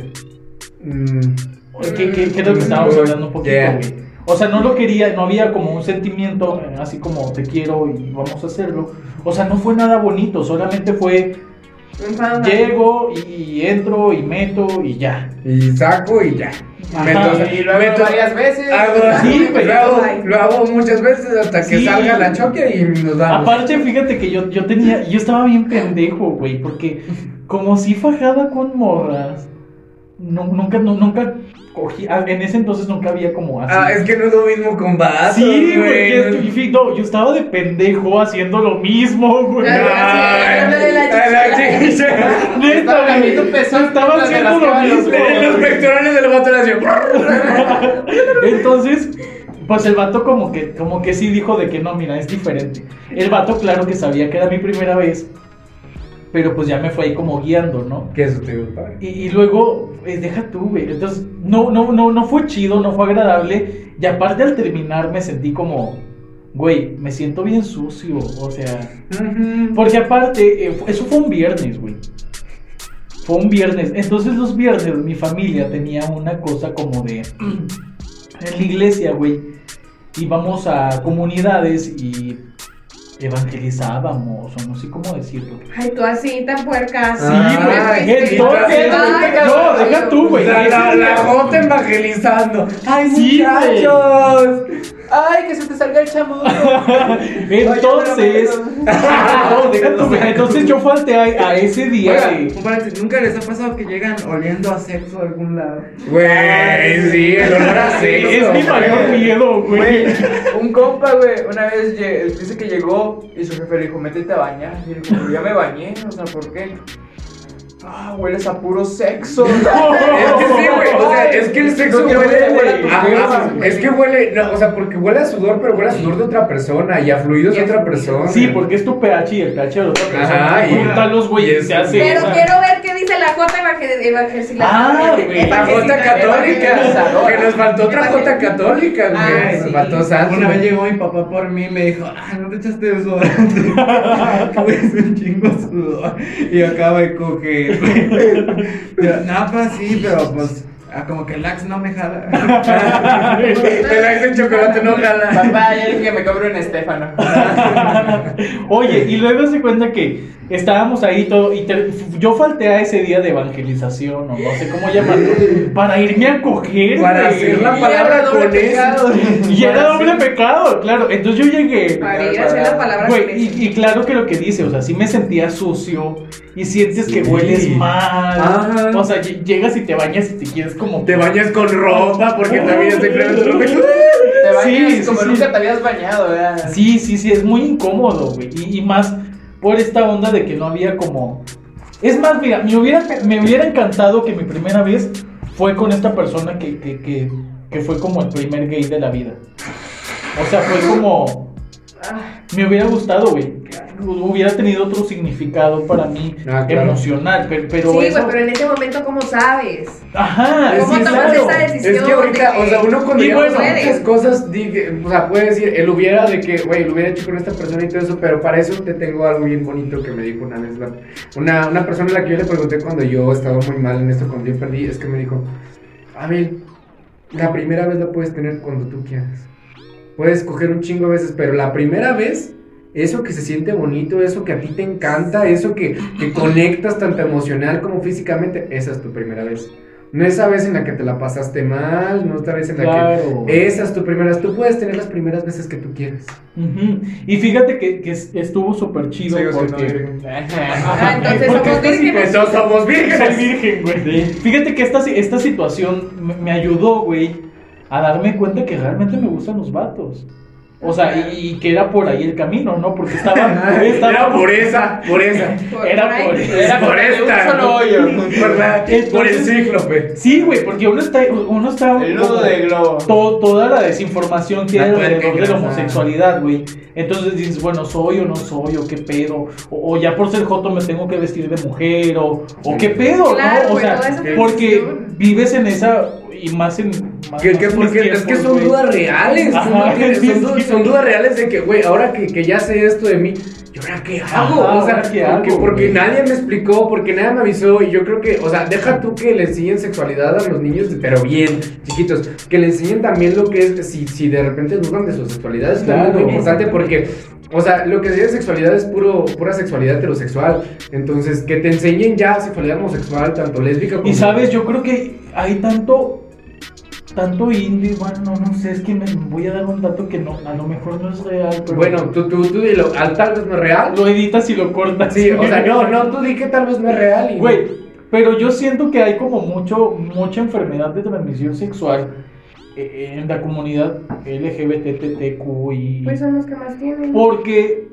Que, que, que es lo que estábamos Mm, hablando un poquito, yeah. güey. O sea, no lo quería, no había como un sentimiento eh, así como te quiero y vamos a hacerlo. O sea, no fue nada bonito, solamente fue Llego y entro y meto y ya. Y saco y ya. Ajá, Meto- Y luego meto- varias veces. Hago, Sí, güey. lo, hago, lo hago muchas veces hasta que Sí. salga la choque y nos damos. Aparte, fíjate que yo, yo tenía, yo estaba bien pendejo, güey, porque como si fajaba con morras, no, nunca, no, nunca ah, en ese entonces nunca había como así. Ah, es que no es lo mismo con vatos, Sí, güey, no- yo estaba de pendejo haciendo lo mismo, güey. Ay, Ay, habla de la a la chicha. Neta, Estaba güey, estaba haciendo lo mismo. En los pectorales del vato le hacía. Entonces, pues el vato como que, como que sí dijo de que no, mira, es diferente. El vato claro que sabía que era mi primera vez, pero pues ya me fue ahí como guiando, ¿no? Que eso te digo. Y, y luego, eh, deja tú, güey. Entonces, no, no, no, no fue chido, no fue agradable. Y aparte al terminar me sentí como, güey, me siento bien sucio. O sea, porque aparte, eh, eso fue un viernes, güey. Fue un viernes. Entonces los viernes mi familia tenía una cosa como de... En la iglesia, güey. Íbamos a comunidades y evangelizábamos, o no sé cómo decirlo. Ay, tú así, tan puerca. Sí, güey. Entonces, no, deja tú, güey. La, la, evangelizando. ¡Ay, Sí, muchachos! Ay, que se te salga el chamuco. Entonces, entonces yo falté a, a ese día. Oiga, de- un paréntesis, ¿nunca les ha pasado que llegan oliendo a sexo a algún lado? Güey, sí, el olor a sexo. Es mi mayor miedo, güey. Un compa, güey, una vez dice que llegó y su jefe le dijo, métete a bañar. Y él dijo, ya me bañé, o sea, ¿por qué? Ah, hueles a puro sexo. Es que sí, güey. O sea, es que el sexo No huele, güey. Es que huele, no, o sea, porque huele a sudor, pero huele a sudor de otra persona y a fluidos de otra persona. Sí, porque es tu pH y el pH de otra persona. Ajá, y- Juntarlos, güey, y y es- se hace. Pero quiero ver qué la J evangel- evangelizadora. Ah, güey. La jota católica. Que nos faltó otra jota católica, güey. Ah, Nos faltó santo. Una vez llegó mi papá por mí y me dijo, ah, no te echaste desodorante. Es un chingo sudor. Y yo acabo de coger. No, pues sí, pero pues Ah, como que el lax no me jala. El axe en chocolate no jala. Papá, ya dije que me cobre un Estefano. Oye, y luego se cuenta que estábamos ahí todo y te- yo falté a ese día de evangelización o no sé cómo llamarlo para irme a coger Para hacer la Y palabra doble con pecado. y era doble pecado, claro. Entonces yo llegué Para ir a hacer la palabra Güey, y, y claro que lo que dice, o sea, sí me sentía sucio y sientes que Sí. hueles mal. Ajá. O sea, ll- llegas y te bañas y te quieres como. Te bañas con ropa porque también se cree Te bañas Sí, como sí, sí. nunca te habías bañado, ¿verdad? Sí, sí, sí, es muy incómodo, güey. Y, y más por esta onda de que no había como. Es más, mira, me hubiera, me hubiera encantado que mi primera vez fue con esta persona que, que, que, que fue como el primer gay de la vida. O sea, fue como. Me hubiera gustado, güey. Hubiera tenido otro significado para mí Ah, claro. emocional, pero, pero sí, eso. pero en ese momento, ¿cómo sabes? Ajá, Es ¿Cómo que, tomas claro, esa decisión? Es que ahorita, de que- o sea, uno cuando bueno, muchas cosas, o sea, puede decir, él hubiera de que, güey, lo hubiera hecho con esta persona y todo eso, pero para eso te tengo algo bien bonito que me dijo una vez, la- una, una persona a la que yo le pregunté cuando yo estaba muy mal en esto, cuando yo perdí, es que me dijo, Abel, la primera vez la puedes tener cuando tú quieras. Puedes coger un chingo de veces, pero la primera vez, eso que se siente bonito, eso que a ti te encanta, eso que, que conectas tanto emocional como físicamente, esa es tu primera vez. No esa vez en la que te la pasaste mal, no esta vez en la Claro. que... Esa es tu primera vez. Tú puedes tener las primeras veces que tú quieras. Ujú. Y fíjate que, que es- estuvo súper chido Sigo siendo porque. virgen. Ah, entonces Porque somos vírgenes. Entonces somos Soy virgen, güey. Fíjate que esta, esta situación me, me ayudó, güey, a darme cuenta que realmente me gustan los vatos. O sea, y, y que era por ahí el camino, ¿no? Porque estaba. estaba Era por esa, por esa. Por- Era por por Era por por esta. un solo hoyo. Por, la- por el Entonces- cíclope. Sí, güey, porque uno está. Uno está El nudo de globo. to- toda la desinformación que hay alrededor de la homosexualidad, güey. Entonces dices, bueno, soy o no soy, o qué pedo. O, o ya por ser joto me tengo que vestir de mujer, o, o qué pedo, Claro, ¿no? O sea, porque vives en esa. Y más en. Más, Que, que porque es que son dudas reales. tú Ajá, no tienes- sí, son, du- sí. son dudas reales de que, güey, ahora que, que ya sé esto de mí, ¿y ahora qué hago? Ajá, o sea, ¿ahora qué porque, hago, porque nadie me explicó, porque nadie me avisó. Y yo creo que, o sea, deja tú que le enseñen sexualidad a los niños, pero bien, chiquitos. Que le enseñen también lo que es, si, si de repente dudan de su sexualidad, es Claro. muy importante porque. O sea, lo que se de sexualidad es puro, pura sexualidad heterosexual. Entonces, que te enseñen ya sexualidad homosexual, tanto lésbica como. Y sabes, yo creo que hay tanto. Tanto indie, bueno, no, no sé, es que me voy a dar un dato que no, a lo mejor no es real, pero. Bueno, tú, tú, tú dilo, al tal vez no es real. Lo editas y lo cortas. Sí, o sea, no, no, tú di que tal vez no es real. Y... Güey, pero yo siento que hay como mucho, mucha enfermedad de transmisión sexual eh, en la comunidad LGBTTQI. Pues son los que más tienen. porque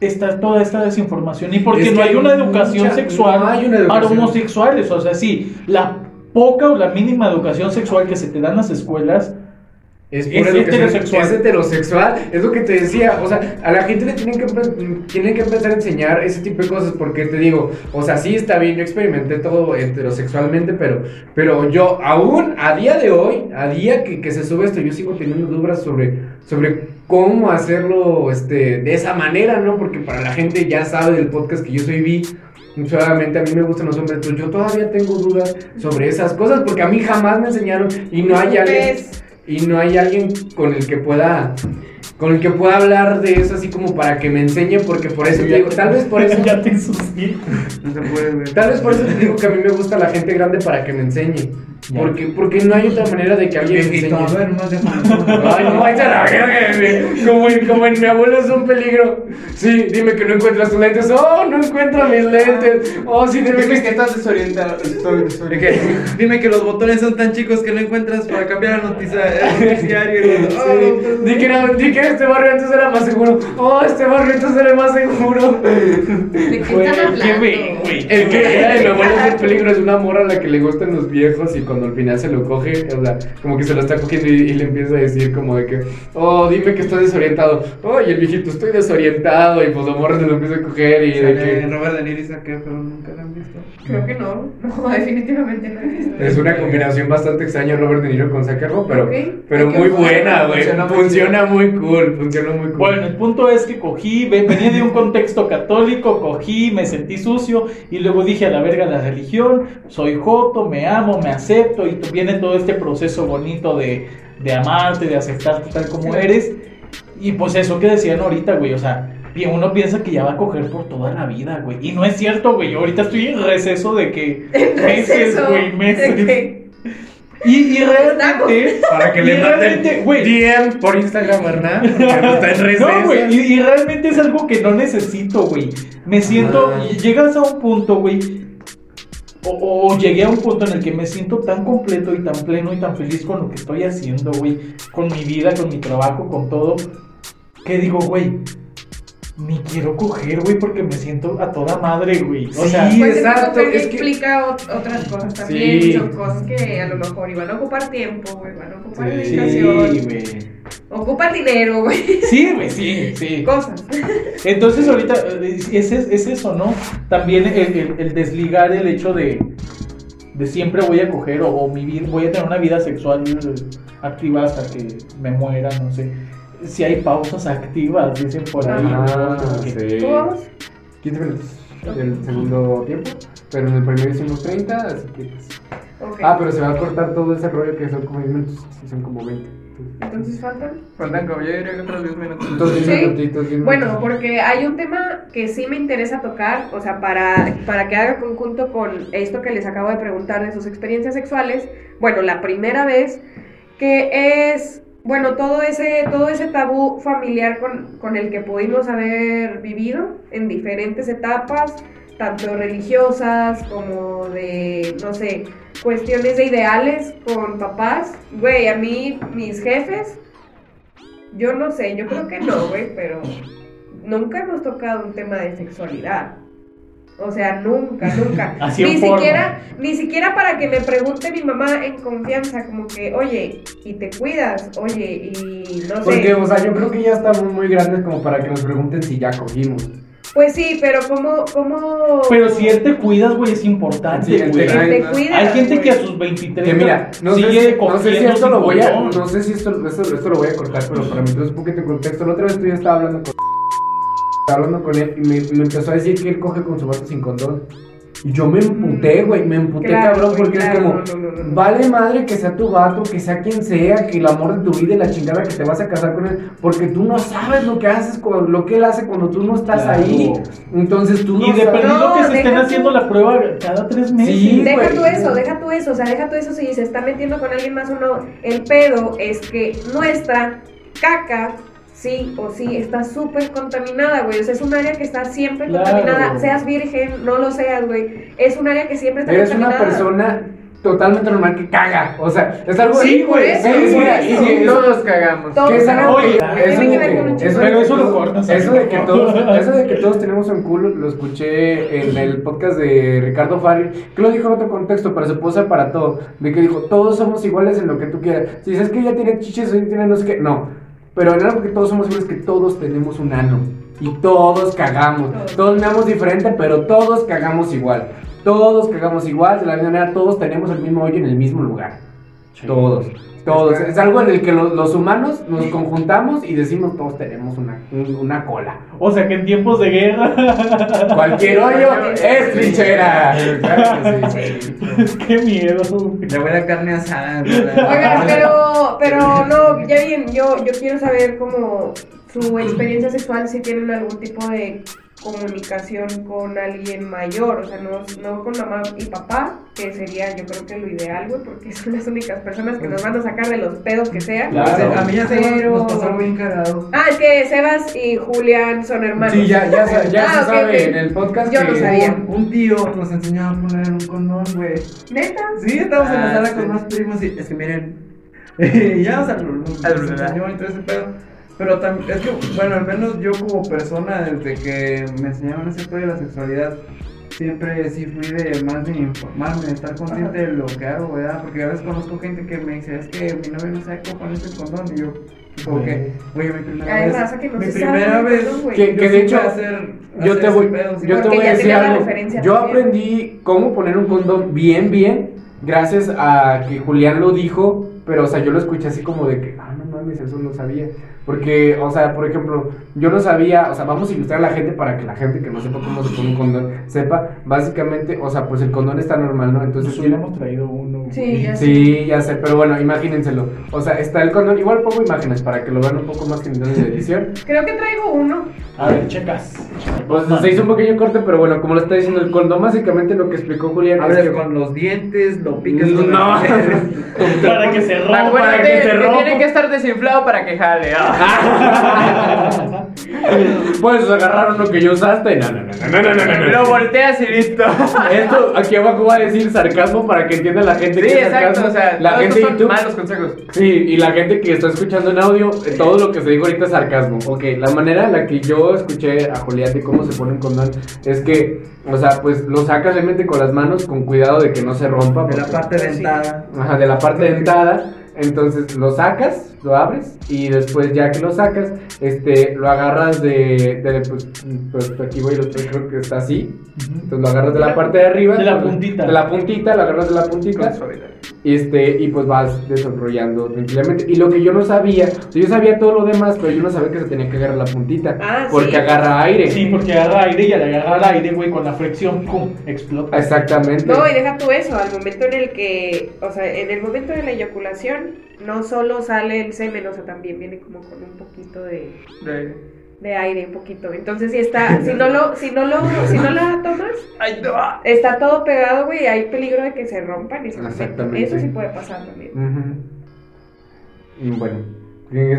está toda esta desinformación y porque Es no que hay hay una educación mucha- sexual no hay una para homosexuales. O sea, sí, la poca o la mínima educación sexual que se te da en las escuelas es, es heterosexual. Es heterosexual. Es lo que te decía. O sea, a la gente le tienen que, tienen que empezar a enseñar ese tipo de cosas. Porque te digo, o sea, sí está bien. Yo experimenté todo heterosexualmente, pero, pero yo aún a día de hoy, a día que, que se sube esto, yo sigo teniendo dudas sobre, sobre cómo hacerlo este, de esa manera, ¿no? Porque para la gente ya sabe del podcast que yo soy bi. Solamente a mí me gustan los hombres, pero yo todavía tengo dudas sobre esas cosas porque a mí jamás me enseñaron y no hay alguien Pues, y no hay alguien con el que pueda con el que pueda hablar de eso así como para que me enseñe porque por eso te digo, tal vez por eso ya te. No se puede, güey. tal vez por eso te digo que a mí me gusta la gente grande para que me enseñe. Porque porque no hay otra manera de que alguien Viejito, enseñe. a ver. Ay, no vayas a la verga, güey. Como en, como en mi abuelo es un peligro. Sí, dime que no encuentras tus lentes. Oh, no encuentro mis lentes. Oh, sí, dime Dime que que estás desorientado. Estoy desorientado. Dime que los botones son tan chicos que no encuentras para cambiar la noticia, el noticiario. los- Sí. Di que, no, di que este barrio antes era más seguro. Oh, este barrio antes era más seguro. ¿De qué están qué hablando? El que era de mi abuelo es el peligro, es una morra a la que le gustan los viejos y cuando al final se lo coge, o sea, como que se lo está cogiendo y, y le empieza a decir como de que, oh, dime que estoy desorientado. Oh, y el viejito, estoy desorientado y pues la morra se lo empieza a coger y de que... Robert De Niro y Zac Efron, nunca lo han visto. Creo que no. No, definitivamente no he visto. Es una combinación bastante extraña Robert De Niro con Zac Efron, pero, pero muy buena, güey. Funciona muy Funciona muy cool, funciona muy cool. Bueno, el punto es que cogí, ve- venía de un contexto católico, cogí, me sentí sucio y luego dije a la verga la religión, soy joto, me amo, me acepto y viene todo este proceso bonito de, de amarte, de aceptarte tal como eres. Y pues eso que decían ahorita, güey, o sea, uno piensa que ya va a coger por toda la vida, güey. Y no es cierto, güey. Yo ahorita estoy en receso de que meses, güey, de meses. que- Y, y realmente, Para que le manden DM por Instagram, ¿verdad? Está en receso. no, güey, y, y realmente es algo que no necesito, güey. Me siento, Ah. llegas a un punto, güey, o, o llegué a un punto en el que me siento tan completo y tan pleno y tan feliz con lo que estoy haciendo, güey, con mi vida, con mi trabajo, con todo, que digo, güey, ni quiero coger, güey, porque me siento a toda madre, güey. O Sí. sea, Pues exacto, eso es que- explica ot- otras cosas también. Sí. Son cosas que a lo mejor iban a ocupar tiempo, güey, van a ocupar Sí, dedicación. sí, güey. Ocupan dinero, güey. Sí, güey, sí, sí. Cosas. Entonces ahorita eh, es, es, es eso, ¿no? También el, el- el desligar el hecho de, de siempre voy a coger o, o mi vida, voy a tener una vida sexual activa hasta que me muera, no sé. Si hay pausas activas, dicen por ahí. Ah, sí. ¿Cómo vamos? 15 minutos del segundo tiempo, pero en el primero hicimos 30, así que pues... Ok. Ah, pero se va a cortar todo ese rollo que son como 10 minutos, son como 20. Entonces faltan. Faltan como yo diría que otros 10 minutos. Entonces, 10 Sí. minutitos, 10 Bueno, minutos. porque hay un tema que sí me interesa tocar, o sea, para, para que haga conjunto con esto que les acabo de preguntar de sus experiencias sexuales. Bueno, la primera vez que es, bueno, todo ese, todo ese tabú familiar con, con el que pudimos haber vivido en diferentes etapas, tanto religiosas como de, no sé, cuestiones de ideales con papás. Güey, a mí, mis jefes, yo no sé, yo creo que no, güey, pero nunca hemos tocado un tema de sexualidad. O sea, nunca, nunca. Así ni forma. siquiera, ni siquiera para que me pregunte mi mamá en confianza, como que, oye, y te cuidas, oye, y no sé. Porque, o sea, yo creo que ya estamos muy grandes como para que nos pregunten si ya cogimos. Pues sí, pero ¿cómo, cómo? Pero si él te cuidas, güey, es importante, Sí, güey. te- Él te Ay, cuida, Hay gente que a sus 23 Que mira, no sé, sigue si, no sé si cogiendo esto lo voy a, no sé si esto, esto, esto lo voy a cortar, pero para meter un poquito en contexto, la otra vez tú ya estaba hablando con hablando con él y me, me empezó a decir que él coge con su vato sin condón. Y yo me emputé, güey, me emputé Claro, cabrón porque claro, es como, no, no, no, no. vale madre que sea tu vato, que sea quien sea, que el amor de tu vida y la chingada que te vas a casar con él, porque tú no sabes lo que haces, con, lo que él hace cuando tú no estás Claro. ahí. Entonces tú no Y de sabes. perdido No, que se estén haciendo la prueba cada tres meses. Sí, Deja güey. tú eso, deja tú eso, o sea, deja tú eso si se está metiendo con alguien más o no. El pedo es que nuestra caca, sí o sí, está súper contaminada, güey. O sea, es un área que está siempre Claro. contaminada. Seas virgen, no lo seas, güey. Es un área que siempre está Eres una contaminada. persona totalmente normal que caga. O sea, es algo Sí, güey. sí, sí, eso- Todos cagamos. Todos es algo Oye, eso que de que- eso Pero eso lo todos- cortas, Eso de que todos, eso de que todos tenemos un culo, lo escuché en el podcast de Ricardo Farri, que lo dijo en otro contexto, pero se puso para todo, de que dijo, todos somos iguales en lo que tú quieras. Si dices que ella tiene chiches o ella tiene no sé qué, no. Pero en algo que todos somos iguales es que todos tenemos un ano. Y todos cagamos. Todos. Todos meamos diferente, pero todos cagamos igual. Todos cagamos igual, de la misma manera, todos tenemos el mismo hoyo en el mismo lugar. Todos, todos. Es algo en el que lo- los humanos nos conjuntamos y decimos todos tenemos una, un- una cola. O sea que en tiempos de guerra. Cualquier hoyo es trinchera. Claro que sí. Qué miedo, güey. Le voy a dar carne asada. Oigan, pero, pero no, ya bien, yo, yo quiero saber cómo su experiencia sexual, si tienen algún tipo de comunicación con alguien mayor, o sea, no, no con mamá y papá, que sería yo creo que lo ideal, güey, porque son las únicas personas que nos van a sacar de los pedos que sean. Claro. A mí ya se Pero- nos bien cagados. Ah, es que Sebas y Julián son hermanos. Sí, ya, ya, sa- ya Ah, se ok, sabe en el podcast Yo no que sabía. Un, un tío nos enseñó a poner un condón, güey. ¿Neta? Sí, estábamos en la Ah, sala sí. con más primos y es que miren. ya, nos enseñó y todo ese pedo. Pero también, es que, bueno, al menos yo como persona, desde que me enseñaron ese pedo de la sexualidad, siempre sí fui de más de informarme, de estar consciente de lo que hago, ¿verdad? Porque a veces conozco gente que me dice, es que mi novio no sabe cómo ponerse el condón. Y yo, como que, güey, mi primera vez. raza que no mi se primera vez. condón, güey. Que, de hecho, hacer- yo hacer te voy, pedo, yo te voy a decir algo. Yo también. aprendí cómo poner un condón bien, bien, gracias a que Julián lo dijo, pero o sea, yo lo escuché así como de que, ah, no mames, eso no sabía. Porque, o sea, por ejemplo, yo no sabía, o sea, vamos a ilustrar a la gente para que la gente que no sepa cómo se pone un condón sepa, básicamente, o sea, pues el condón está normal, ¿no? Entonces Nos hubiéramos traído uno. Sí, ya Sí, ya sé, pero bueno, imagínenselo. O sea, está el condón, igual pongo imágenes para que lo vean un poco más que en de edición. Creo que traigo uno. A ver, checas. Pues se hizo un pequeño corte, pero bueno, como lo está diciendo el condón, básicamente lo que explicó Julián es Abres que... con los dientes, lo picas con No. el- Para que se rompa. Acuérdate que se que, rompa. tiene que estar desinflado para que jale. ah. Puedes agarrar uno que yo usaste. No, no, no, no, no, no, no, no. Lo volteas y listo. Esto aquí abajo va a decir sarcasmo para que entienda la gente Sí, que es exacto. sarcasmo. O sea, la gente son YouTube. malos consejos. Sí, y la gente que está escuchando en audio, eh, todo lo que se dijo ahorita es sarcasmo. Ok, la manera en la que yo escuché a Julián de cómo se pone un condón es que, o sea, pues lo sacas realmente con las manos con cuidado de que no se rompa. de la parte dentada. Ajá, de la parte dentada. Entonces lo sacas, lo abres y después ya que lo sacas, este, lo agarras de, de pues, pues aquí voy, lo creo que está así. Entonces lo agarras de la parte de arriba. De la pues, puntita. De la puntita, lo agarras de la puntita. Y este, y pues vas desarrollando tranquilamente. Y lo que yo no sabía, o sea, yo sabía todo lo demás, pero yo no sabía que se tenía que agarrar la puntita. Ah, porque sí. agarra aire. Sí, porque agarra aire y al agarrar aire, güey, con la fricción, ¡pum! explota. Exactamente. No, y deja tú eso, al momento en el que, o sea, en el momento de la eyaculación, no solo sale el semen, o sea, también viene como con un poquito de, De- de aire, un poquito. Entonces, si está, si no lo, si no lo, si no la tomas, Ay, no. está todo pegado, güey, hay peligro de que se rompan se Exactamente. Eso sí puede pasar también. Y bueno.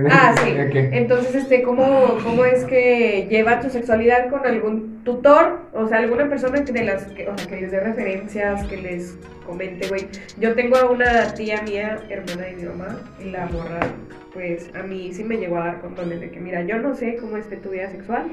Ah, sí. Entonces, este, ¿cómo, ¿cómo es que lleva tu sexualidad con algún tutor? O sea, alguna persona que, de las que, o sea, que les dé referencias, que les comente, güey. Yo tengo a una tía mía, hermana de mi mamá, y la morra, pues, a mí sí me llegó a dar condones de que, mira, yo no sé cómo esté tu vida sexual.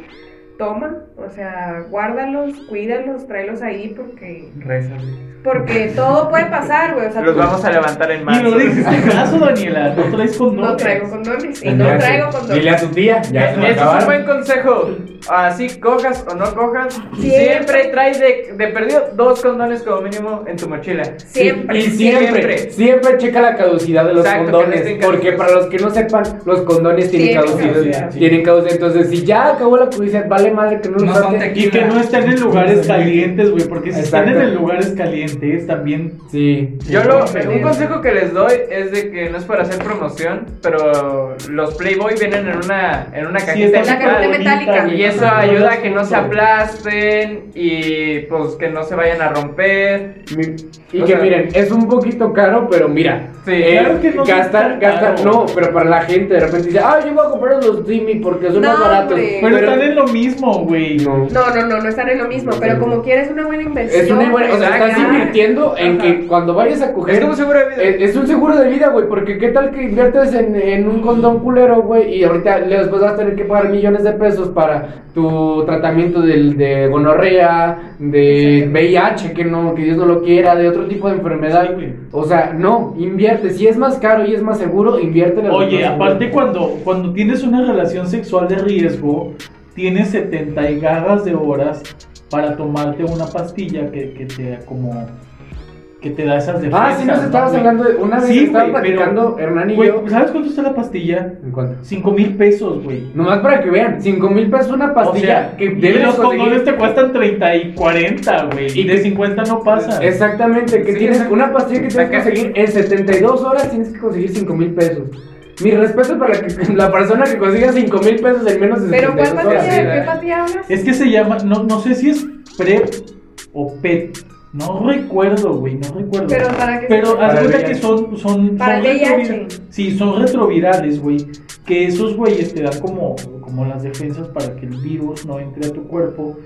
Toma, o sea, guárdalos, cuídalos, tráelos ahí porque, Rézale. porque todo puede pasar, güey. O sea, Los tú- vamos a levantar en Y marzo. lo dices en caso, Daniela, no traes con no traigo condones y no traigo condones. Dile a tu tía, ya se me Ese es un buen consejo. Así cojas o no cojas, Siempre. siempre traes de, de perdido dos condones como mínimo en tu mochila. Siempre. Y siempre, Siempre. siempre, checa la caducidad de los Exacto, que no condones. porque para los que no sepan, los condones tienen caducidad. Tienen caducidad. Entonces, si ya acabó la caducidad, vale madre que no No los. Y que no estén en lugares calientes, güey, porque si Exacto. están en lugares calientes también... Sí. Yo lo, Sí, un consejo que les doy es de que no es para hacer promoción, pero los Playboy vienen en una, en una Sí, cajita cajita metal. metálica. Y eso ayuda a que no se aplasten y pues que no se vayan a romper. Mi- Y O que sea- miren, es un poquito caro, pero mira. Sí, eh, claro que no es gastar, gastar, caro. no, pero para la gente de repente dice, ah, yo voy a comprar los Dimi porque son No, más baratos. hombre. Pero están en lo mismo, güey. No. No, no, no, no están en lo mismo, pero como quieres una buena inversión. Es una buena, o sea, Exacto. estás invirtiendo en Ajá. que cuando vayas a coger. Es como seguro de vida. Es, es un seguro de vida, güey, porque qué tal que inviertes en, en un condón culero, güey, y ahorita le- después vas a tener que pagar millones de pesos para tu tratamiento del, de gonorrea, de VIH, que no, que Dios no lo quiera, de otro tipo de enfermedad. Sí, o sea, no, invierte. Si es más caro y es más seguro, invierte. en lo Oye, aparte cuando, cuando tienes una relación sexual de riesgo, tienes 70 y garras de horas para tomarte una pastilla que, que te como que te da esas defensas. Ah, sí, nos ¿no, estabas güey? hablando de. Una vez Sí, estaba güey, pero- platicando Hernán y Güey, yo. ¿sabes cuánto está la pastilla? ¿En cuánto? 5 mil pesos, güey. Nomás para que vean, 5 mil pesos una pastilla o sea, que y debes los conseguir. condones te cuestan 30 y 40, güey. Y Y de que- 50 no pasa. Exactamente, que Sí, tienes exacto. una pastilla que tienes que conseguir en 72 horas, tienes que conseguir 5 mil pesos. Mi respeto para que- la persona que consiga 5 mil pesos en menos de Pero 72 ¿cuál sí, ¿Qué pastilla hablas? Es que se llama, no, no sé si es PrEP o PET. No recuerdo, güey, no recuerdo. Pero para qué Pero haz cuenta que son, son, Para son el VIH. retrovira- Sí, son retrovirales, güey. Que esos güeyes te dan como, como las defensas para que el virus no entre a tu cuerpo.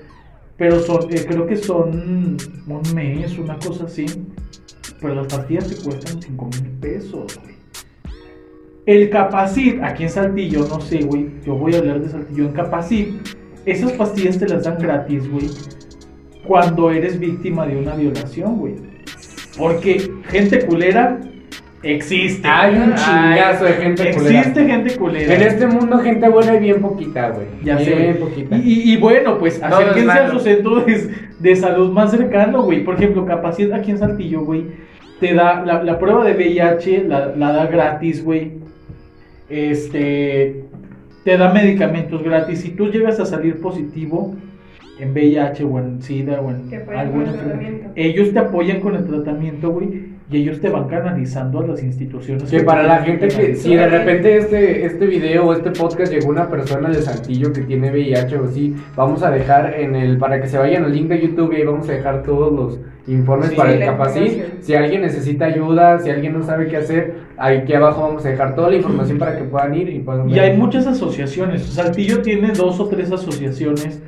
Pero son, eh, creo que son un mes, una cosa así. Pero las pastillas te cuestan 5 mil pesos, güey. El Capacit, aquí en Saltillo, no sé, güey. Yo voy a hablar de Saltillo. En Capacit, esas pastillas te las dan gratis, güey. Cuando eres víctima de una violación, güey. Porque gente culera existe. Hay un Ay, chingazo de gente culera. Existe gente culera. En este mundo, gente buena y bien poquita, güey. Ya sé, bien poquita. Y, bueno, pues No, no acérquense a su centro de, de salud más cercano, güey. Por ejemplo, Capacidad aquí en Saltillo, güey, te da la, la prueba de VIH, la, la da gratis, güey. Este. te da medicamentos gratis. Si tú llegas a salir positivo en VIH o en SIDA o en con el ellos te apoyan con el tratamiento, güey, y ellos te van canalizando a las instituciones. Que para la gente que, si de repente este, este video o este podcast llegó una persona de Saltillo que tiene VIH o así, vamos a dejar en el, para que se vayan al link de YouTube y ahí vamos a dejar todos los informes Sí, para el Capacit. Si alguien necesita ayuda, si alguien no sabe qué hacer, aquí abajo vamos a dejar toda la información para que puedan ir y puedan Y ver. hay muchas asociaciones. Saltillo tiene dos o tres asociaciones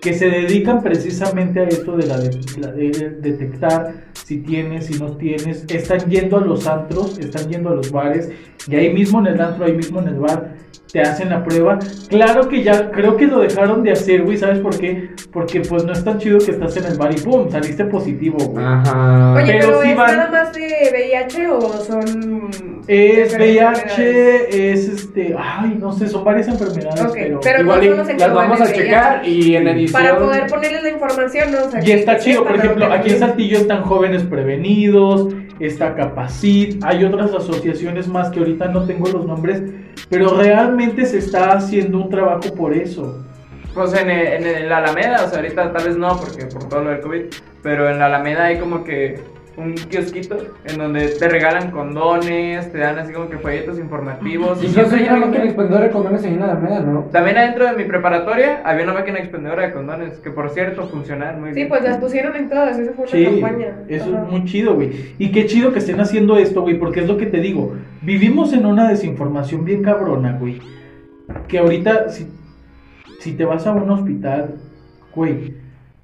que se dedican precisamente a esto de, la de, la de detectar si tienes, si no tienes. Están yendo a los antros, están yendo a los bares y ahí mismo en el antro, ahí mismo en el bar te hacen la prueba. Claro que ya, creo que lo dejaron de hacer, güey. ¿Sabes por qué? Porque pues no es tan chido que estás en el bar y pum, saliste positivo, güey. Ajá. Oye, Pero pero, sí ¿es van- nada más de VIH o son. Es? VIH, es este, ay, no sé, son varias enfermedades, Ok, pero, pero Igual no son las vamos a checar y en edición. Para poder ponerles la información, ¿no? O sea, Y está chido, por ejemplo, aquí en Saltillo están jóvenes prevenidos, está Capacit, hay otras asociaciones más que ahorita no tengo los nombres, pero realmente se está haciendo un trabajo por eso. Pues en, en el Alameda, o sea, ahorita tal vez no, porque por todo lo del COVID, pero en la Alameda hay como que un kiosquito en donde te regalan condones, te dan así como que folletos informativos. Y yo soy una máquina que- expendedora de condones ahí en la Alameda, ¿no? También adentro de mi preparatoria había una máquina expendedora de condones, que por cierto funcionan muy Sí, bien. pues las pusieron en todas, esa fue una Sí, campaña. eso Ajá. es muy chido, güey. Y qué chido que estén haciendo esto, güey, porque es lo que te digo. Vivimos en una desinformación bien cabrona, güey. Que ahorita, si, si te vas a un hospital, güey,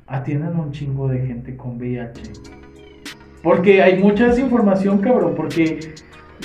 atiendan a un chingo de gente con VIH. Porque hay mucha desinformación, cabrón, porque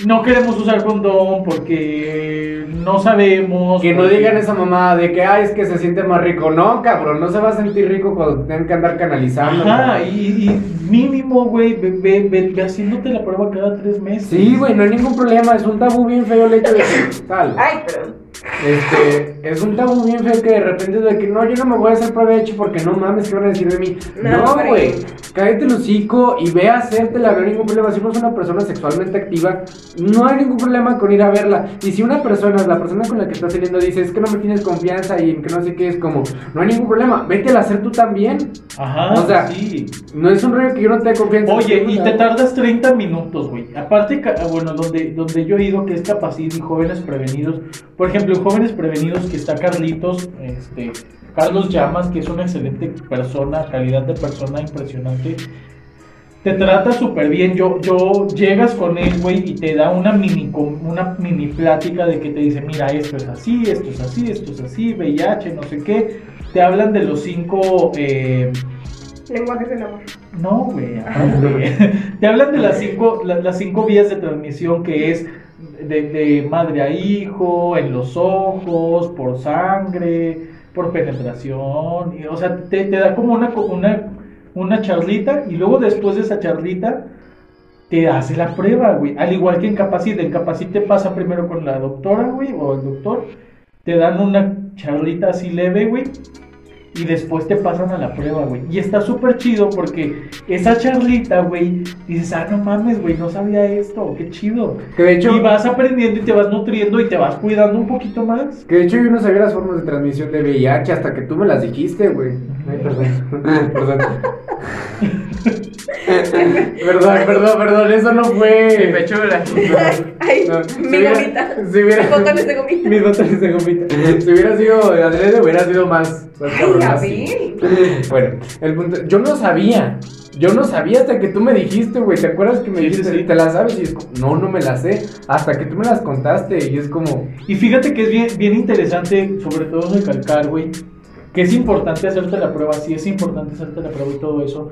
no queremos usar condón, porque no sabemos. Que no porque- digan esa mamada de que, ay, es que se siente más rico. No, cabrón, no se va a sentir rico cuando tengan que andar canalizando. Ajá, cabrón. y, y mínimo, güey, ve, ve, ve- ve haciéndote la prueba cada tres meses. Sí, güey, no hay ningún problema. Es un tabú bien feo el hecho de que, tal. Ay, pero. Este, es un tabú bien feo que de repente de que no, yo no me voy a hacer prueba de hecho porque no mames, ¿qué van a decir de mí? No, No, güey, cállate el hocico y ve a hacértela, no hay ningún problema. Si no es una persona sexualmente activa, no hay ningún problema con ir a verla. Y si una persona, la persona con la que estás saliendo dice, es que no me tienes confianza y que no sé qué, es como, no hay ningún problema, vete a hacer tú también. Ajá, O sea, sí. No es un rollo que yo no te dé confianza. Oye, y te tardas 30 minutos, güey. Aparte, bueno, donde, donde yo he ido, que es Capacit y Jóvenes Prevenidos. Por ejemplo, en Jóvenes Prevenidos, que está Carlitos, este, Carlos Llamas, que es una excelente persona, calidad de persona impresionante. Te trata súper bien. Yo, yo llegas con él, güey, y te da una mini, una mini plática de que te dice, mira, esto es así, esto es así, esto es así, VIH, no sé qué. Te hablan de los cinco... eh, Lenguajes del amor. no, güey. Te hablan de las cinco, la- las cinco vías de transmisión que es de, madre a hijo, en los ojos, por sangre, por penetración. o sea, te, da como una, una, una charlita y luego después de esa charlita te hace la prueba, güey. Al igual que en Capacit. En Capacit te pasa primero con la doctora, güey, o el doctor. Te dan una charlita así leve, güey. Y después te pasan a la prueba, güey. Y está súper chido porque esa charlita, güey, dices, ah, no mames, güey, no sabía esto, qué chido. Que de hecho, Y vas aprendiendo y te vas nutriendo y te vas cuidando un poquito más. que de hecho yo no sabía las formas de transmisión de VIH hasta que tú me las dijiste, güey. Ay, perdón. perdón. Perdón, perdón, perdón, eso no fue. Mi pechura. Ay, No, si mi gomita. si hubiera- Mis botones de gomita. Mis botones de gomita. Si hubiera sido adrede, hubiera sido más. más Ay, cabrón, a así. ver. Bueno, el punto. Yo no sabía. Yo no sabía hasta que tú me dijiste, güey. ¿Te acuerdas que me Sí, dijiste? sí. ¿Te las sabes? Y es como, no, no me las sé. Hasta que tú me las contaste. Y es como, Y fíjate que es bien, bien interesante, sobre todo recalcar, güey, que es importante hacerte la prueba, sí es importante hacerte la prueba y todo eso,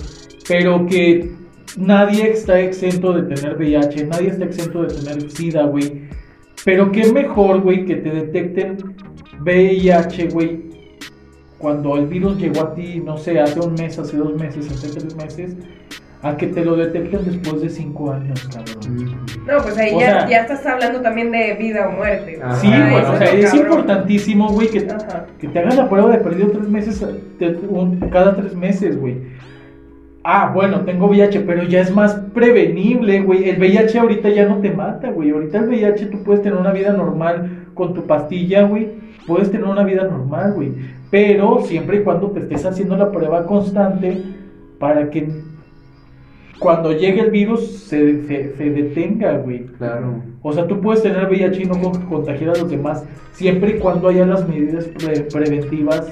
pero que nadie está exento de tener VIH, nadie está exento de tener SIDA, güey. Pero qué mejor, güey, que te detecten VIH, güey, cuando el virus llegó a ti, no sé, hace un mes, hace dos meses, hace tres meses, a que te lo detecten después de cinco años, cabrón. No, pues ahí ya, sea- ya estás hablando también de vida o muerte. Ajá. Sí, güey, eso o sea, es cabrón. importantísimo, güey, que, te hagas la prueba de perdido tres meses, te- un- cada tres meses, güey. Ah, bueno, tengo VIH, pero ya es más prevenible, güey. El VIH ahorita ya no te mata, güey. Ahorita el VIH tú puedes tener una vida normal con tu pastilla, güey. Puedes tener una vida normal, güey. Pero siempre y cuando te estés haciendo la prueba constante para que cuando llegue el virus se, se- se detenga, güey. Claro. O sea, tú puedes tener VIH y no con- contagiar a los demás, siempre y cuando haya las medidas pre- preventivas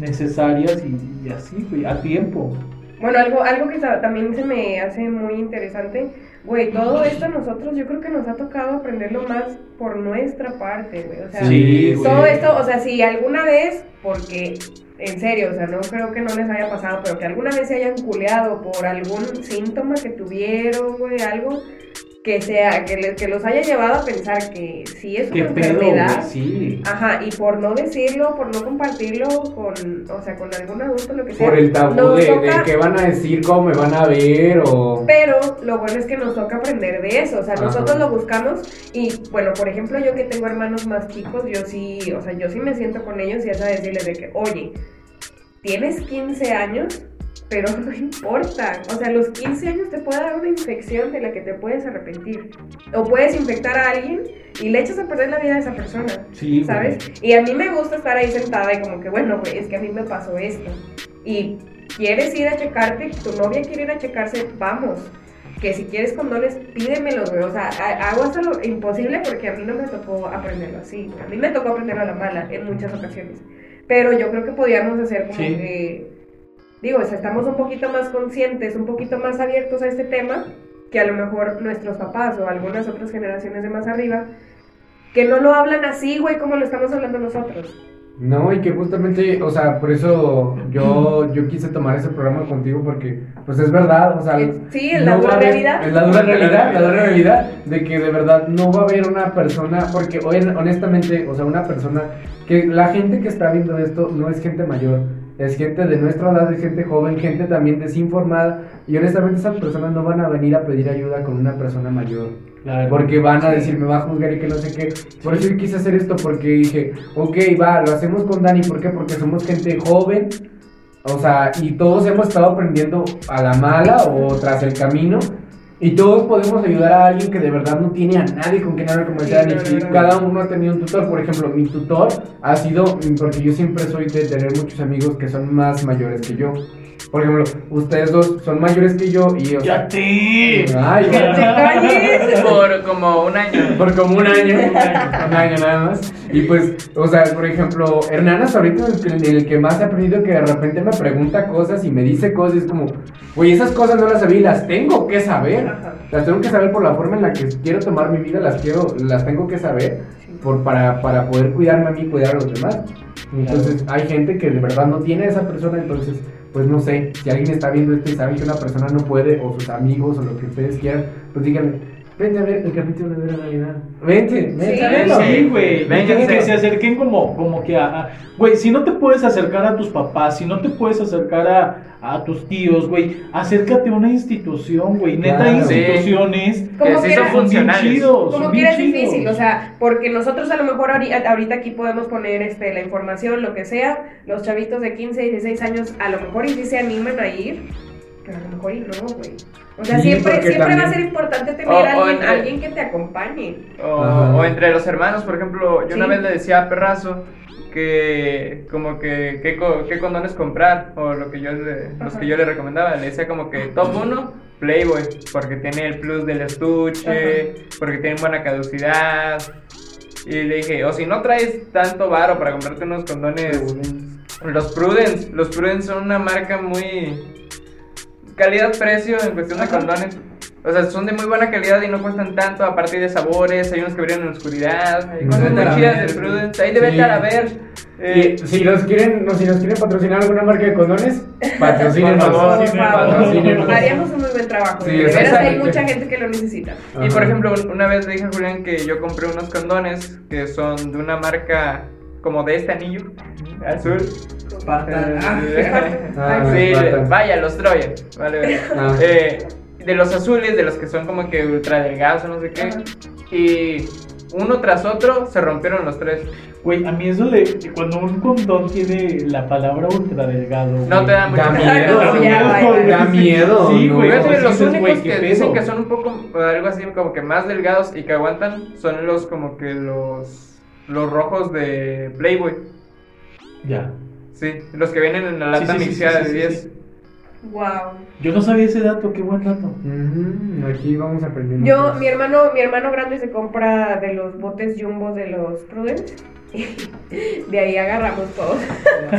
necesarias y, y así, güey, a tiempo. Bueno, algo, algo que también se me hace muy interesante, güey, todo esto a nosotros yo creo que nos ha tocado aprenderlo más por nuestra parte, güey. O sea, Sí, güey. todo esto, o sea, si alguna vez, porque en serio, o sea, no creo que no les haya pasado, pero que alguna vez se hayan culeado por algún síntoma que tuvieron, güey, algo que sea, que, les- que los haya llevado a pensar que sí es ¿Qué una enfermedad. Sí. Ajá, y por no decirlo, por no compartirlo con, o sea, con algún adulto, lo que sea. Por el tabú de, de toca- qué van a decir, cómo me van a ver o... Pero lo bueno es que nos toca aprender de eso, o sea, Ajá. nosotros lo buscamos y, bueno, por ejemplo, yo que tengo hermanos más chicos, yo sí, o sea, yo sí me siento con ellos y es a decirles de que, oye, tienes 15 años, pero no importa, o sea, a los 15 años te puede dar una infección de la que te puedes arrepentir, o puedes infectar a alguien y le echas a perder la vida a esa persona. Sí. ¿sabes? Y a mí me gusta estar ahí sentada y como que, bueno, güey, es que a mí me pasó esto. Y quieres ir a checarte, tu novia quiere ir a checarse, vamos. Que si quieres condones, pídemelos, güey. O sea, ha- hago hasta lo imposible porque a mí no me tocó aprenderlo así. A mí me tocó aprenderlo a la mala en muchas ocasiones. Pero yo creo que podíamos hacer como Sí. que, digo, o sea, estamos un poquito más conscientes, un poquito más abiertos a este tema que a lo mejor nuestros papás o algunas otras generaciones de más arriba que no lo hablan así, güey, como lo estamos hablando nosotros. No, y que justamente, o sea, por eso yo, yo quise tomar ese programa contigo porque, pues es verdad, o sea... Es- sí, es la dura realidad. Es la dura realidad, la dura realidad de que de verdad no va a haber una persona, porque hoy, honestamente, o sea, una persona, que la gente que está viendo esto no es gente mayor, es gente de nuestra edad, es gente joven, gente también desinformada, y honestamente esas personas no van a venir a pedir ayuda con una persona mayor. Claro. Porque van a decir, me va a juzgar y que no sé qué. Por eso yo quise hacer esto, porque dije, ok, va, lo hacemos con Dani. ¿Por qué? Porque somos gente joven. O sea, y todos hemos estado aprendiendo a la mala o tras el camino. Y todos podemos ayudar a alguien que de verdad no tiene a nadie con quien hablar como Sí. Cada uno ha tenido un tutor. Por ejemplo, mi tutor ha sido, porque yo siempre soy de tener muchos amigos que son más mayores que yo. Por ejemplo, ustedes dos son mayores que yo y... O sea, ¡Cállate! Ay, ¡Que te calles! Por como un año. por como un año, un año nada más. Y pues, o sea, por ejemplo, Hernán hasta ahorita es el, que- el que más he aprendido que de repente me pregunta cosas y me dice cosas, y es como, güey, esas cosas no las sabía y las tengo que saber. Las tengo que saber por la forma en la que quiero tomar mi vida, las quiero, las tengo que saber por, para, para poder cuidarme a mí y cuidar a los demás. Entonces, hay gente que de verdad no tiene a esa persona, entonces, pues no sé, si alguien está viendo esto y sabe que una persona no puede, o sus amigos, o lo que ustedes quieran, pues díganle, vente a ver el capítulo de la Navidad. Vente, vente Sí. a verlo. Sí, güey. Vénganse. Que se acerquen como, como que a. Güey, si no te puedes acercar a tus papás, si no te puedes acercar a, a tus tíos, güey, acércate a una institución, güey. Neta, Claro. Sí. instituciones Que Como sí son funcionales. chidos. Como quiera es difícil, o sea, porque nosotros a lo mejor ahori- ahorita aquí podemos poner este, la información, lo que sea, los chavitos de 15, 16 años a lo mejor y sí se animan a ir, pero a lo mejor y no, güey. O sea, Sí, siempre, siempre va a ser importante tener a alguien, entre- alguien que te acompañe. O, entre los hermanos, por ejemplo, yo una vez le decía a Perrazo que como que qué, co- qué condones comprar o lo que yo le, los que yo le recomendaba, le decía como que top 1 Playboy, porque tiene el plus del estuche, porque tiene buena caducidad. Y le dije, o si no traes tanto varo para comprarte unos condones, los Prudence, los Prudence son una marca muy calidad-precio en cuestión de condones. O sea, son de muy buena calidad y no cuestan tanto, aparte de sabores, hay unos que brillan en la oscuridad, hay cosas Vete muy a chidas de Prudence, ahí de vete Sí. a ver. Eh, si nos quieren, no, si nos quieren patrocinar alguna marca de condones, patrocínenos. Por favor, Por sí, favor, patrocínenos. haríamos un muy buen trabajo. Sí, de veras hay mucha gente que lo necesita. Y por ejemplo, un- una vez le dije a Julián que yo compré unos condones que son de una marca como de este anillo azul. Espartan. Ah, Ah, sí, Spartan. vaya, los Troyan. Vale, vale. Ah. Eh, de los azules, de los que son como que ultra delgados o no sé qué. Ajá. Y uno tras otro se rompieron los tres. Güey, a mí eso de cuando un condón tiene la palabra ultra delgado. No te da mucho Da miedo, no, da vaya. da miedo. Sí, ¿no? güey. Pues los dices, únicos ¿qué que dicen que son un poco, algo así como que más delgados y que aguantan son los como que los, los rojos de Playboy. Ya. Sí, los que vienen en la lata sí, sí, mixeada sí, sí, de sí, 10. sí. Wow. Yo no sabía ese dato, qué buen dato. Aquí vamos aprendiendo. Yo, mi hermano, mi hermano grande se compra de los botes jumbos de los Prudence. De ahí agarramos todos.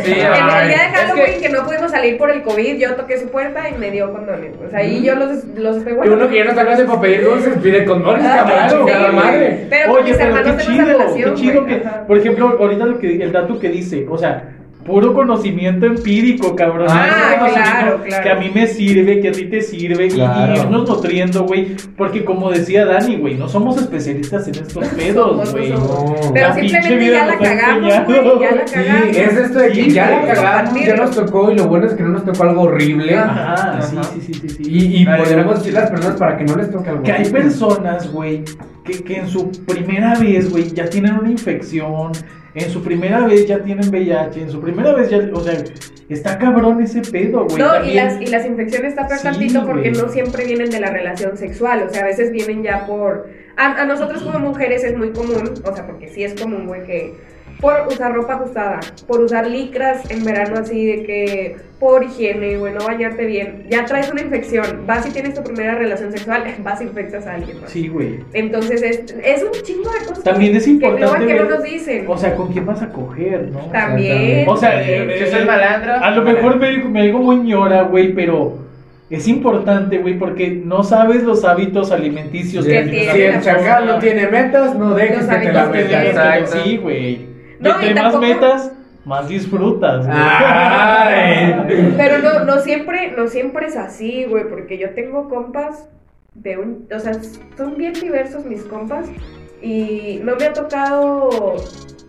Sí, En día de es Halloween que- que no pudimos salir por el COVID, yo toqué su puerta y me dio condones. O sea, ahí yo los, los estoy Y guardando. uno que ya no sabe para pedir dulces pide condones, Ah, cabrón, sí, cada madre. Pero Oye, pero qué chido, relación. qué chido güey. que, Ajá. por ejemplo, ahorita lo que, el dato que dice, o sea, puro conocimiento empírico, cabrón. Ah, claro, claro. Que a mí me sirve, que a ti te sirve, y- Claro. y, irnos nutriendo, güey, porque como decía Dani, güey, no somos especialistas en estos pedos, güey. No. Pero La pinche simplemente ya la nos ha cagamos, enseñado. güey. Ya la Sí, cagamos. es esto de que Sí, ya la güey. cagamos, ya nos tocó y lo bueno es que no nos tocó algo horrible. Ajá, Ajá. sí, sí, sí, sí, sí. Y, y Vale, vale. decir a las personas para que no les toque algo Que hay personas, güey, que, que en su primera vez, güey, ya tienen una infección, en su primera vez ya tienen VIH, en su primera vez ya, o sea, está cabrón ese pedo, güey. No, y las, y las infecciones está peor Sí, tantito porque güey. no siempre vienen de la relación sexual, o sea, a veces vienen ya por... A, a nosotros como mujeres es muy común, o sea, porque sí es común, güey, que por usar ropa ajustada, por usar licras en verano así de que por higiene, güey, no bañarte bien, ya traes una infección, vas y tienes tu primera relación sexual, vas y infectas a alguien más. Sí, güey. Entonces es, es un chingo de cosas También que- es que no, importante que no ver- nos dicen. O sea, ¿con quién vas a coger, no? también. O sea, también. eh, Si soy malandro. A lo mejor me, me digo muy ñora, güey, pero es importante, güey, porque no sabes los hábitos alimenticios Que si el la chacal no tiene metas, no dejes que te la que metas. Sí, güey. No, Entre más tampoco- metas, más disfrutas, güey. Ay. Pero no, no siempre, no siempre es así, güey, porque yo tengo compas de un, o sea, son bien diversos mis compas y no me ha tocado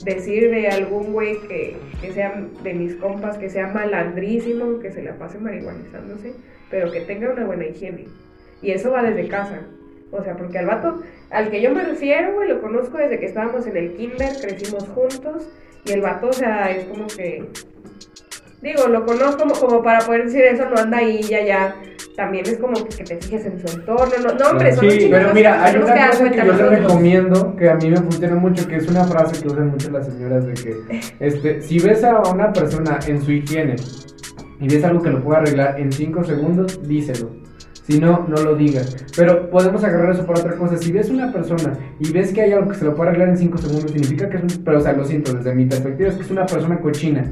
decir de algún güey que, que sea de mis compas que sea malandrísimo, que se la pase marihuanizándose, pero que tenga una buena higiene. Y eso va desde casa. O sea, porque al vato, al que yo me refiero, güey, lo conozco desde que estábamos en el kinder, crecimos juntos, y el vato, o sea, es como que Digo, lo conozco como, como para poder decir eso, no anda ahí ya ya. También es como que, que te fijes en su entorno. No, no hombre, son Sí, Pero mira, hay una cosa que yo te recomiendo, que a mí me funciona mucho, que es una frase que usan mucho las señoras de que, este, si ves a una persona en su higiene y ves algo que lo puede arreglar en 5 segundos, díselo. Si no, no lo digas. Pero podemos agarrar eso por otra cosa. Si ves una persona y ves que hay algo que se lo puede arreglar en 5 segundos, significa que es un... Pero, o sea, lo siento, desde mi perspectiva es que es una persona cochina.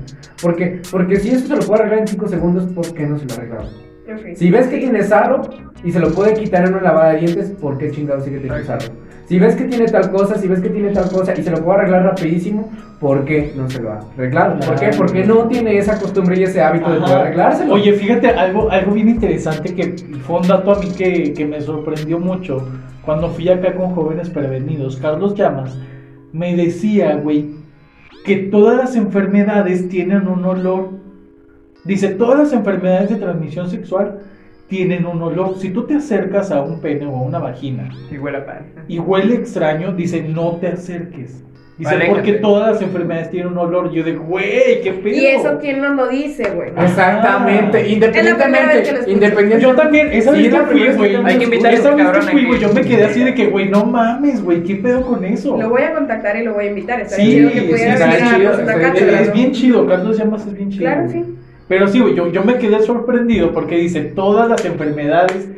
Porque, porque si eso se lo puede arreglar en 5 segundos, ¿por qué no se lo arreglaba? Ok. Si ves que tiene sarro y se lo puede quitar en una lavada de dientes, ¿por qué chingado sigue teniendo sarro? Si ves que tiene tal cosa, si ves que tiene tal cosa y se lo puede arreglar rapidísimo, ¿por qué no se lo ha arreglado? ¿Por qué? Porque no tiene esa costumbre y ese hábito de poder arreglárselo. Oye, fíjate, algo, algo bien interesante que fue un dato a mí que, que me sorprendió mucho cuando fui acá con jóvenes prevenidos. Carlos Llamas me decía, güey, que todas las enfermedades tienen un olor. Dice, todas las enfermedades de transmisión sexual tienen un olor. Si tú te acercas a un pene o a una vagina Y huele a pan. y huele extraño, dice, no te acerques. Dice, Aléjate. porque todas las enfermedades tienen un olor. Yo de, güey, qué pedo. Y eso, ¿quién nos lo dice, güey? Exactamente, Ah. Es independientemente, escucho. independientemente. Yo también, esa Sí, vez la que fui, primera vez güey. Hay que invitar a Esa vez que fui, güey, yo me quedé así de que, güey, no mames, güey, ¿qué pedo con eso? Lo voy a contactar y lo voy a invitar. Estaría Sí, chido que sí, está a chido, está Es ¿no? bien chido, Carlos Llamas es bien chido. Claro, sí. Pero sí, yo, yo me quedé sorprendido porque dice, todas las enfermedades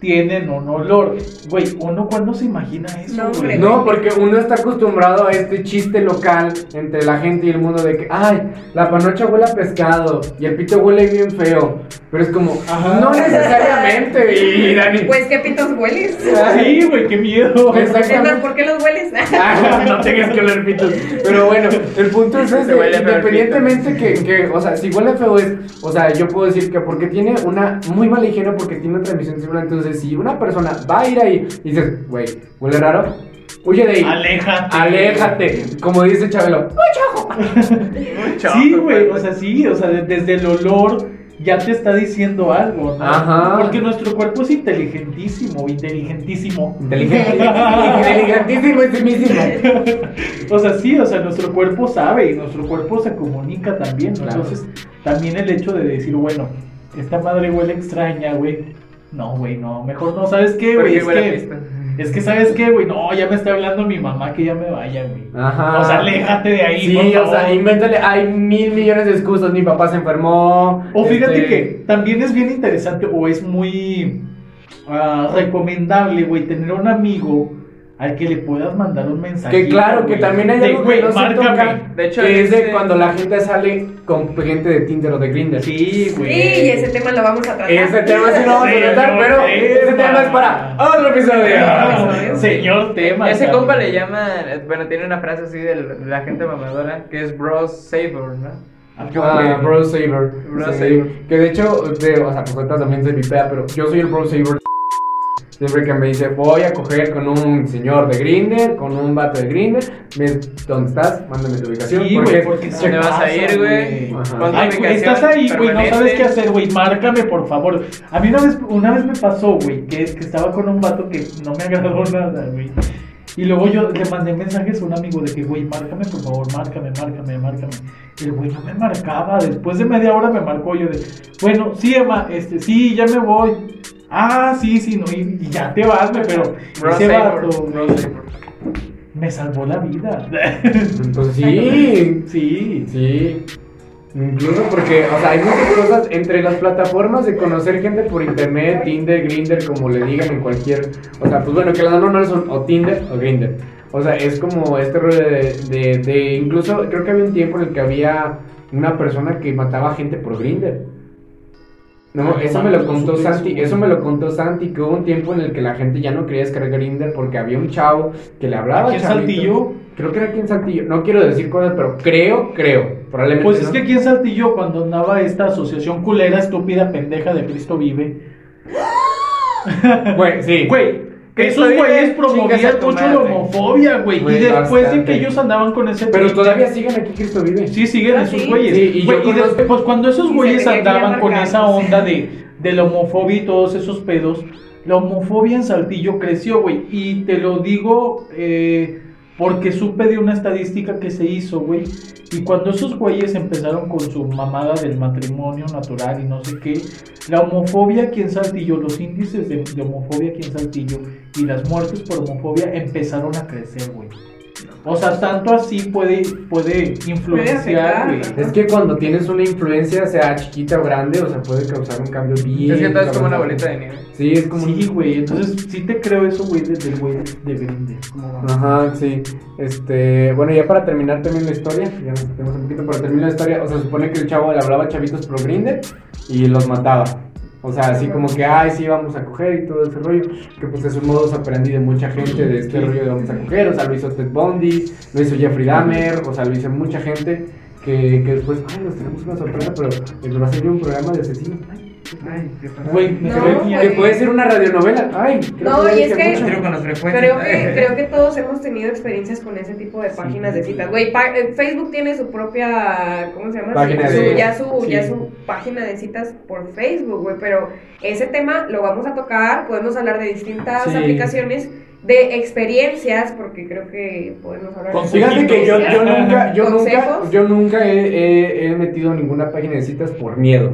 tienen un olor. Güey, ¿uno cuándo se imagina eso, No, güey? No, porque uno está acostumbrado a este chiste local entre la gente y el mundo de que, ay, la panocha huele a pescado y el pito huele bien feo. Pero es como, Ajá. no necesariamente, y Dani. Pues, ¿qué pitos hueles? Sí, güey, qué miedo. Más, ¿por qué los hueles? Ah, no tengas que oler pitos. Pero bueno, el punto es Se ese, independientemente que, que, o sea, si huele feo es, o sea, yo puedo decir que porque tiene una muy mala higiene, porque tiene una transmisión sexual, entonces si una persona va a ir ahí y dices, güey, huele raro, huye de ahí. Aléjate. Aléjate, como dice Chabelo. Sí, güey, o sea, sí, o sea, de- desde el olor ya te está diciendo algo, ¿no? Ajá. Porque nuestro cuerpo es inteligentísimo, inteligentísimo. Inteligente. Inteligentísimo simísimo. O sea, sí, o sea, nuestro cuerpo sabe y nuestro cuerpo se comunica también, ¿no? Claro. Entonces, también el hecho de decir, bueno, esta madre huele extraña, güey. No, güey, no, mejor no, ¿sabes qué, güey? Es que, pista. es que, ¿sabes qué, güey? No, ya me está hablando mi mamá que ya me vaya, güey. Ajá. O sea, aléjate de ahí, Sí, por o sea, invéntale, hay mil millones de excusas, mi papá se enfermó. O fíjate este, que también es bien interesante o es muy ah, recomendable, güey, tener un amigo al que le puedas mandar un mensaje. Que claro, que también hay algo que no se toca, De hecho, que es de ese- cuando la gente sale con gente de Tinder o de Grindr. Sí, güey. Sí, y ese tema lo vamos a tratar. Ese tema sí lo vamos a tratar, pero ese tema. es para otro episodio. Ah, Señor tema. Ese compa le llama, bueno, tiene una frase así de la- gente mamadora que es bros saver, ¿no? Ah, Bro Saver. Bro Sí, Saver. Que de hecho, de, o sea, pues también se vipea, pero yo soy el Bro Saver. Siempre que me dice, voy a coger con un señor de Grinder, con un vato de Grinder, ¿dónde estás? Mándame tu ubicación. Sí, güey, porque se ¿Dónde vas a ir, güey? Ay, güey, estás ahí, güey, no sabes qué hacer, güey. Márcame, por favor. A mí una vez, una vez me pasó, güey, que, que estaba con un vato que no me agradó nada, güey. Y luego yo le mandé mensajes a un amigo de que, güey, márcame, por favor, márcame, márcame, márcame. Y el güey no me marcaba. Después de media hora me marcó yo de, bueno, sí, Emma, este, sí, ya me voy. Ah, sí, sí, no, y, y ya te vas, güey, pero Bro ese vato me salvó la vida. Entonces sí, sí. sí. Incluso porque, o sea, hay muchas cosas entre las plataformas de conocer gente por internet, Tinder, Grinder, como le digan en cualquier. O sea, pues bueno, que las normales son o Tinder o Grinder. O sea, es como este rollo de, de, de- Incluso creo que había un tiempo en el que había una persona que mataba gente por Grinder. No, eso me lo contó Santi, eso me lo contó Santi, que hubo un tiempo en el que la gente ya no quería descargar Grinder porque había un chavo que le hablaba ¿Aquí en chavito. Saltillo? Creo que era aquí en Saltillo. No quiero decir cosas, pero creo, creo. Probablemente. Pues es que aquí en Saltillo, cuando andaba esta asociación culera, estúpida, pendeja de Cristo Vive, Güey, sí. güey, Esos güeyes promovían mucho la homofobia, güey. Y después de que ellos andaban con ese. Pero todavía siguen aquí Cristo Vive. Sí, siguen Ah, esos sí. güeyes. Sí, y yo Güey, y conozco- después, cuando esos güeyes andaban con esa onda de, de la homofobia y todos esos pedos, la homofobia en Saltillo creció, güey. Y te lo digo eh, porque supe de una estadística que se hizo, güey. Y cuando esos güeyes empezaron con su mamada del matrimonio natural y no sé qué, la homofobia aquí en Saltillo, los índices de, homofobia aquí en Saltillo y las muertes por homofobia empezaron a crecer, güey. O sea, tanto así puede, puede influenciar, güey. Es que cuando tienes una influencia, sea chiquita o grande, o sea, puede causar un cambio bien. Es que todo es como una bolita de nieve. Sí, es como. Sí, güey, entonces sí te creo eso, güey, de- del güey de Grindr. ¿Cómo va? Ajá, sí. Este, bueno, ya para terminar también la historia, ya nos metemos un poquito para terminar la historia, o sea, se supone que el chavo le hablaba a chavitos pro Grindr y los mataba. O sea, así como que, ay, sí, vamos a coger y todo ese rollo. Que pues es un modus operandi de mucha gente de este rollo de vamos a coger. O sea, lo hizo Ted Bundy, lo hizo Jeffrey Dahmer, o sea, lo hizo mucha gente. Que, que después, ay, nos tenemos una sorpresa, pero les va a salir un programa de asesinos. Ay. Güey, No, que puede ser una radionovela. Ay, creo No, y es que-. Creo que, creo que todos hemos tenido experiencias con ese tipo de páginas de citas. Güey, pa- eh, Facebook tiene su propia, ¿cómo se llama? Página Su- de- ya su, sí. ya su página de citas por Facebook, güey. Pero ese tema lo vamos a tocar, podemos hablar de distintas Sí. aplicaciones, de experiencias, porque creo que podemos hablar de. Fíjate que yo, yo nunca, yo nunca, yo nunca he, he- he metido ninguna página de citas por miedo.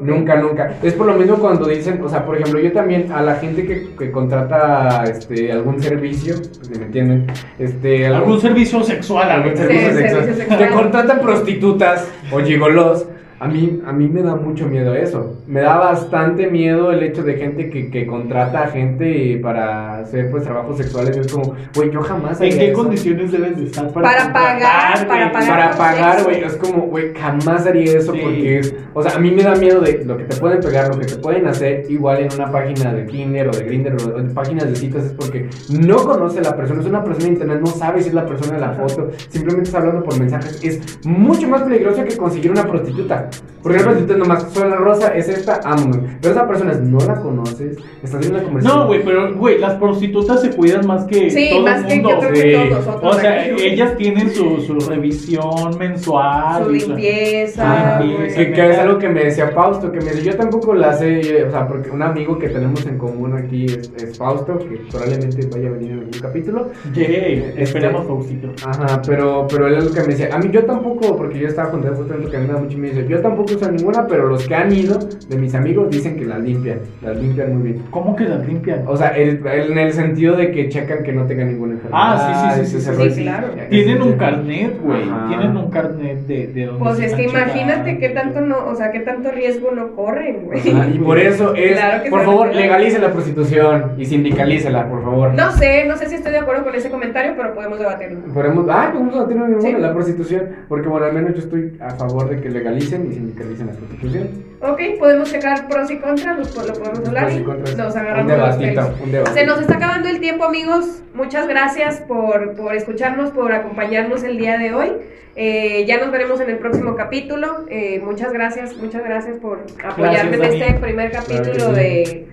Nunca, nunca. Es por lo mismo cuando dicen, o sea, por ejemplo, yo también a la gente que, que contrata este algún servicio, si me entienden, este Algún servicio sexual, algún Sí, servicio servicio sexual, sexual. que contratan prostitutas o gigolos. A mí, a mí me da mucho miedo eso. Me da bastante miedo el hecho de gente que, que contrata a gente para hacer pues trabajos sexuales. Es como, güey, yo jamás ¿En qué eso. condiciones debes de estar para, Para pagar, para pagar. Para pagar, güey, es como, güey, jamás haría eso Sí. porque es, o sea, a mí me da miedo de lo que te pueden pegar, lo que te pueden hacer, igual en una página de Tinder o de Grindr o de páginas de citas, es porque no conoce a la persona, es una persona de internet, no sabe si es la persona de la foto, simplemente está hablando por mensajes, es mucho más peligroso que conseguir una prostituta, Porque de repente tú nomás, soy la rosa, es esta, ámame. Pero esa persona no la conoces, estás viendo la conversación. No, güey, pero, güey, las prostitutas se cuidan más que Sí, todo más el que yo mundo. sí. que todos. O sea, aquí. ellas tienen su, su revisión mensual. su su- limpieza, Ah, güey. Que, que es algo que me decía Fausto, que me dice, yo tampoco la sé, o sea, porque un amigo que tenemos en común aquí es, es Fausto, que probablemente vaya a venir en algún capítulo. Yay, Este- esperamos, Faustito. Ajá, pero, pero él es lo que me decía, a mí yo tampoco, porque yo estaba contando justamente que a mí me da mucho y me dice, yo tampoco uso ninguna, pero los que han ido de mis amigos dicen que las limpian, las limpian muy bien. ¿Cómo que las limpian? O sea, el- el- en el sentido de que checan que no tengan ninguna enfermedad. Ah, sí, sí, sí, sí, rollo. sí, claro. Tienen un carnet, güey. Tienen un carnet de, de donde Pues se es que imagínate qué tanto no, o sea, qué tanto riesgo no corren, güey. Y por eso es, Claro que por favor, legalice la prostitución y sindicalícela, por favor. No sé, no sé si estoy de acuerdo con ese comentario, pero podemos debatirlo. Podemos, ah, podemos debatir en Sí. la prostitución, porque bueno, al menos yo estoy a favor de que legalicen y sindicalicen la prostitución. Ok, podemos checar pros y contras, los, lo podemos hablar Pros y y contras. nos Un agarramos los debatito, un debate. Se nos está acabando el tiempo, amigos. Muchas gracias por, por escucharnos, por acompañarnos el día de hoy. Eh, ya nos veremos en el próximo capítulo. Eh, muchas gracias, muchas gracias por apoyarme Gracias, en este primer capítulo de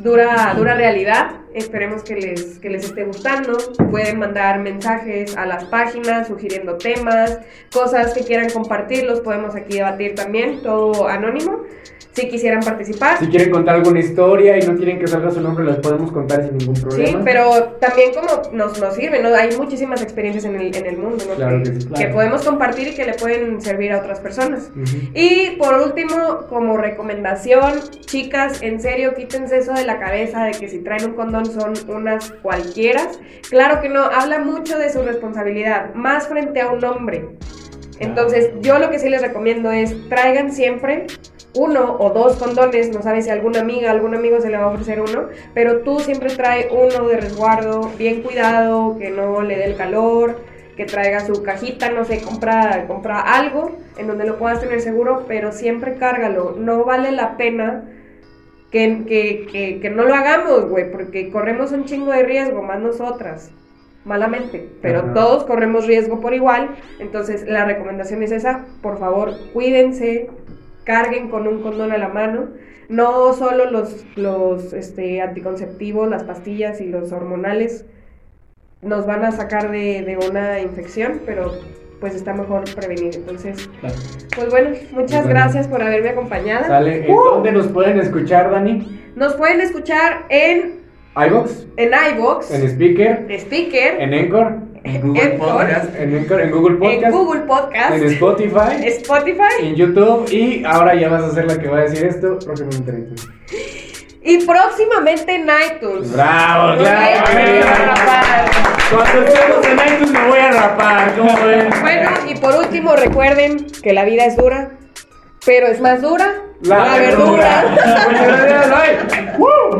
Dura, Dura Realidad. Esperemos que les, que les esté gustando. Pueden mandar mensajes a las páginas sugiriendo temas, cosas que quieran compartir, los podemos aquí debatir también, todo anónimo. Si quisieran participar. Si quieren contar alguna historia y no quieren que salga su nombre, las podemos contar sin ningún problema. Sí, pero también como nos, nos sirve, ¿no? Hay muchísimas experiencias en el, en el mundo, ¿no? Claro que sí. que claro. podemos compartir y que le pueden servir a otras personas. Ujú. Y por último, como recomendación, chicas, en serio, quítense eso de la cabeza de que si traen un condón son unas cualquiera. Claro que no, habla mucho de su responsabilidad, más frente a un hombre. Entonces, yo lo que sí les recomiendo es traigan siempre uno o dos condones, no sabes si alguna amiga, algún amigo se le va a ofrecer uno, pero tú siempre trae uno de resguardo, bien cuidado, que no le dé el calor, que traiga su cajita, no sé, compra, compra algo en donde lo puedas tener seguro, pero siempre cárgalo, no vale la pena que, que, que, que no lo hagamos, güey, porque corremos un chingo de riesgo, más nosotras, malamente, pero Ajá. todos corremos riesgo por igual, entonces la recomendación es esa, por favor, cuídense, carguen con un condón a la mano, no solo los, los este, anticonceptivos, las pastillas y los hormonales nos van a sacar de, de una infección, pero pues está mejor prevenir, entonces, Claro. pues bueno, muchas Bueno. gracias por haberme acompañado. Sale. ¿En dónde nos pueden escuchar, Dani? Nos pueden escuchar en, iBox, en iVoox, en Speaker, Speaker, en Encore, En Google Encore, Podcast. en, Anchor, en Google en Podcast, Google Podcast, en Spotify, Spotify en YouTube y ahora ya vas a ser la que va a decir esto próximamente en. Y próximamente en iTunes. ¡Bravo! ¡Claro! Cuando estemos en iTunes me voy a rapar, ¿cómo ven? Bueno, y por último recuerden que la vida es dura, pero es más dura La verdura. Muchas gracias, bye. ¡Woo!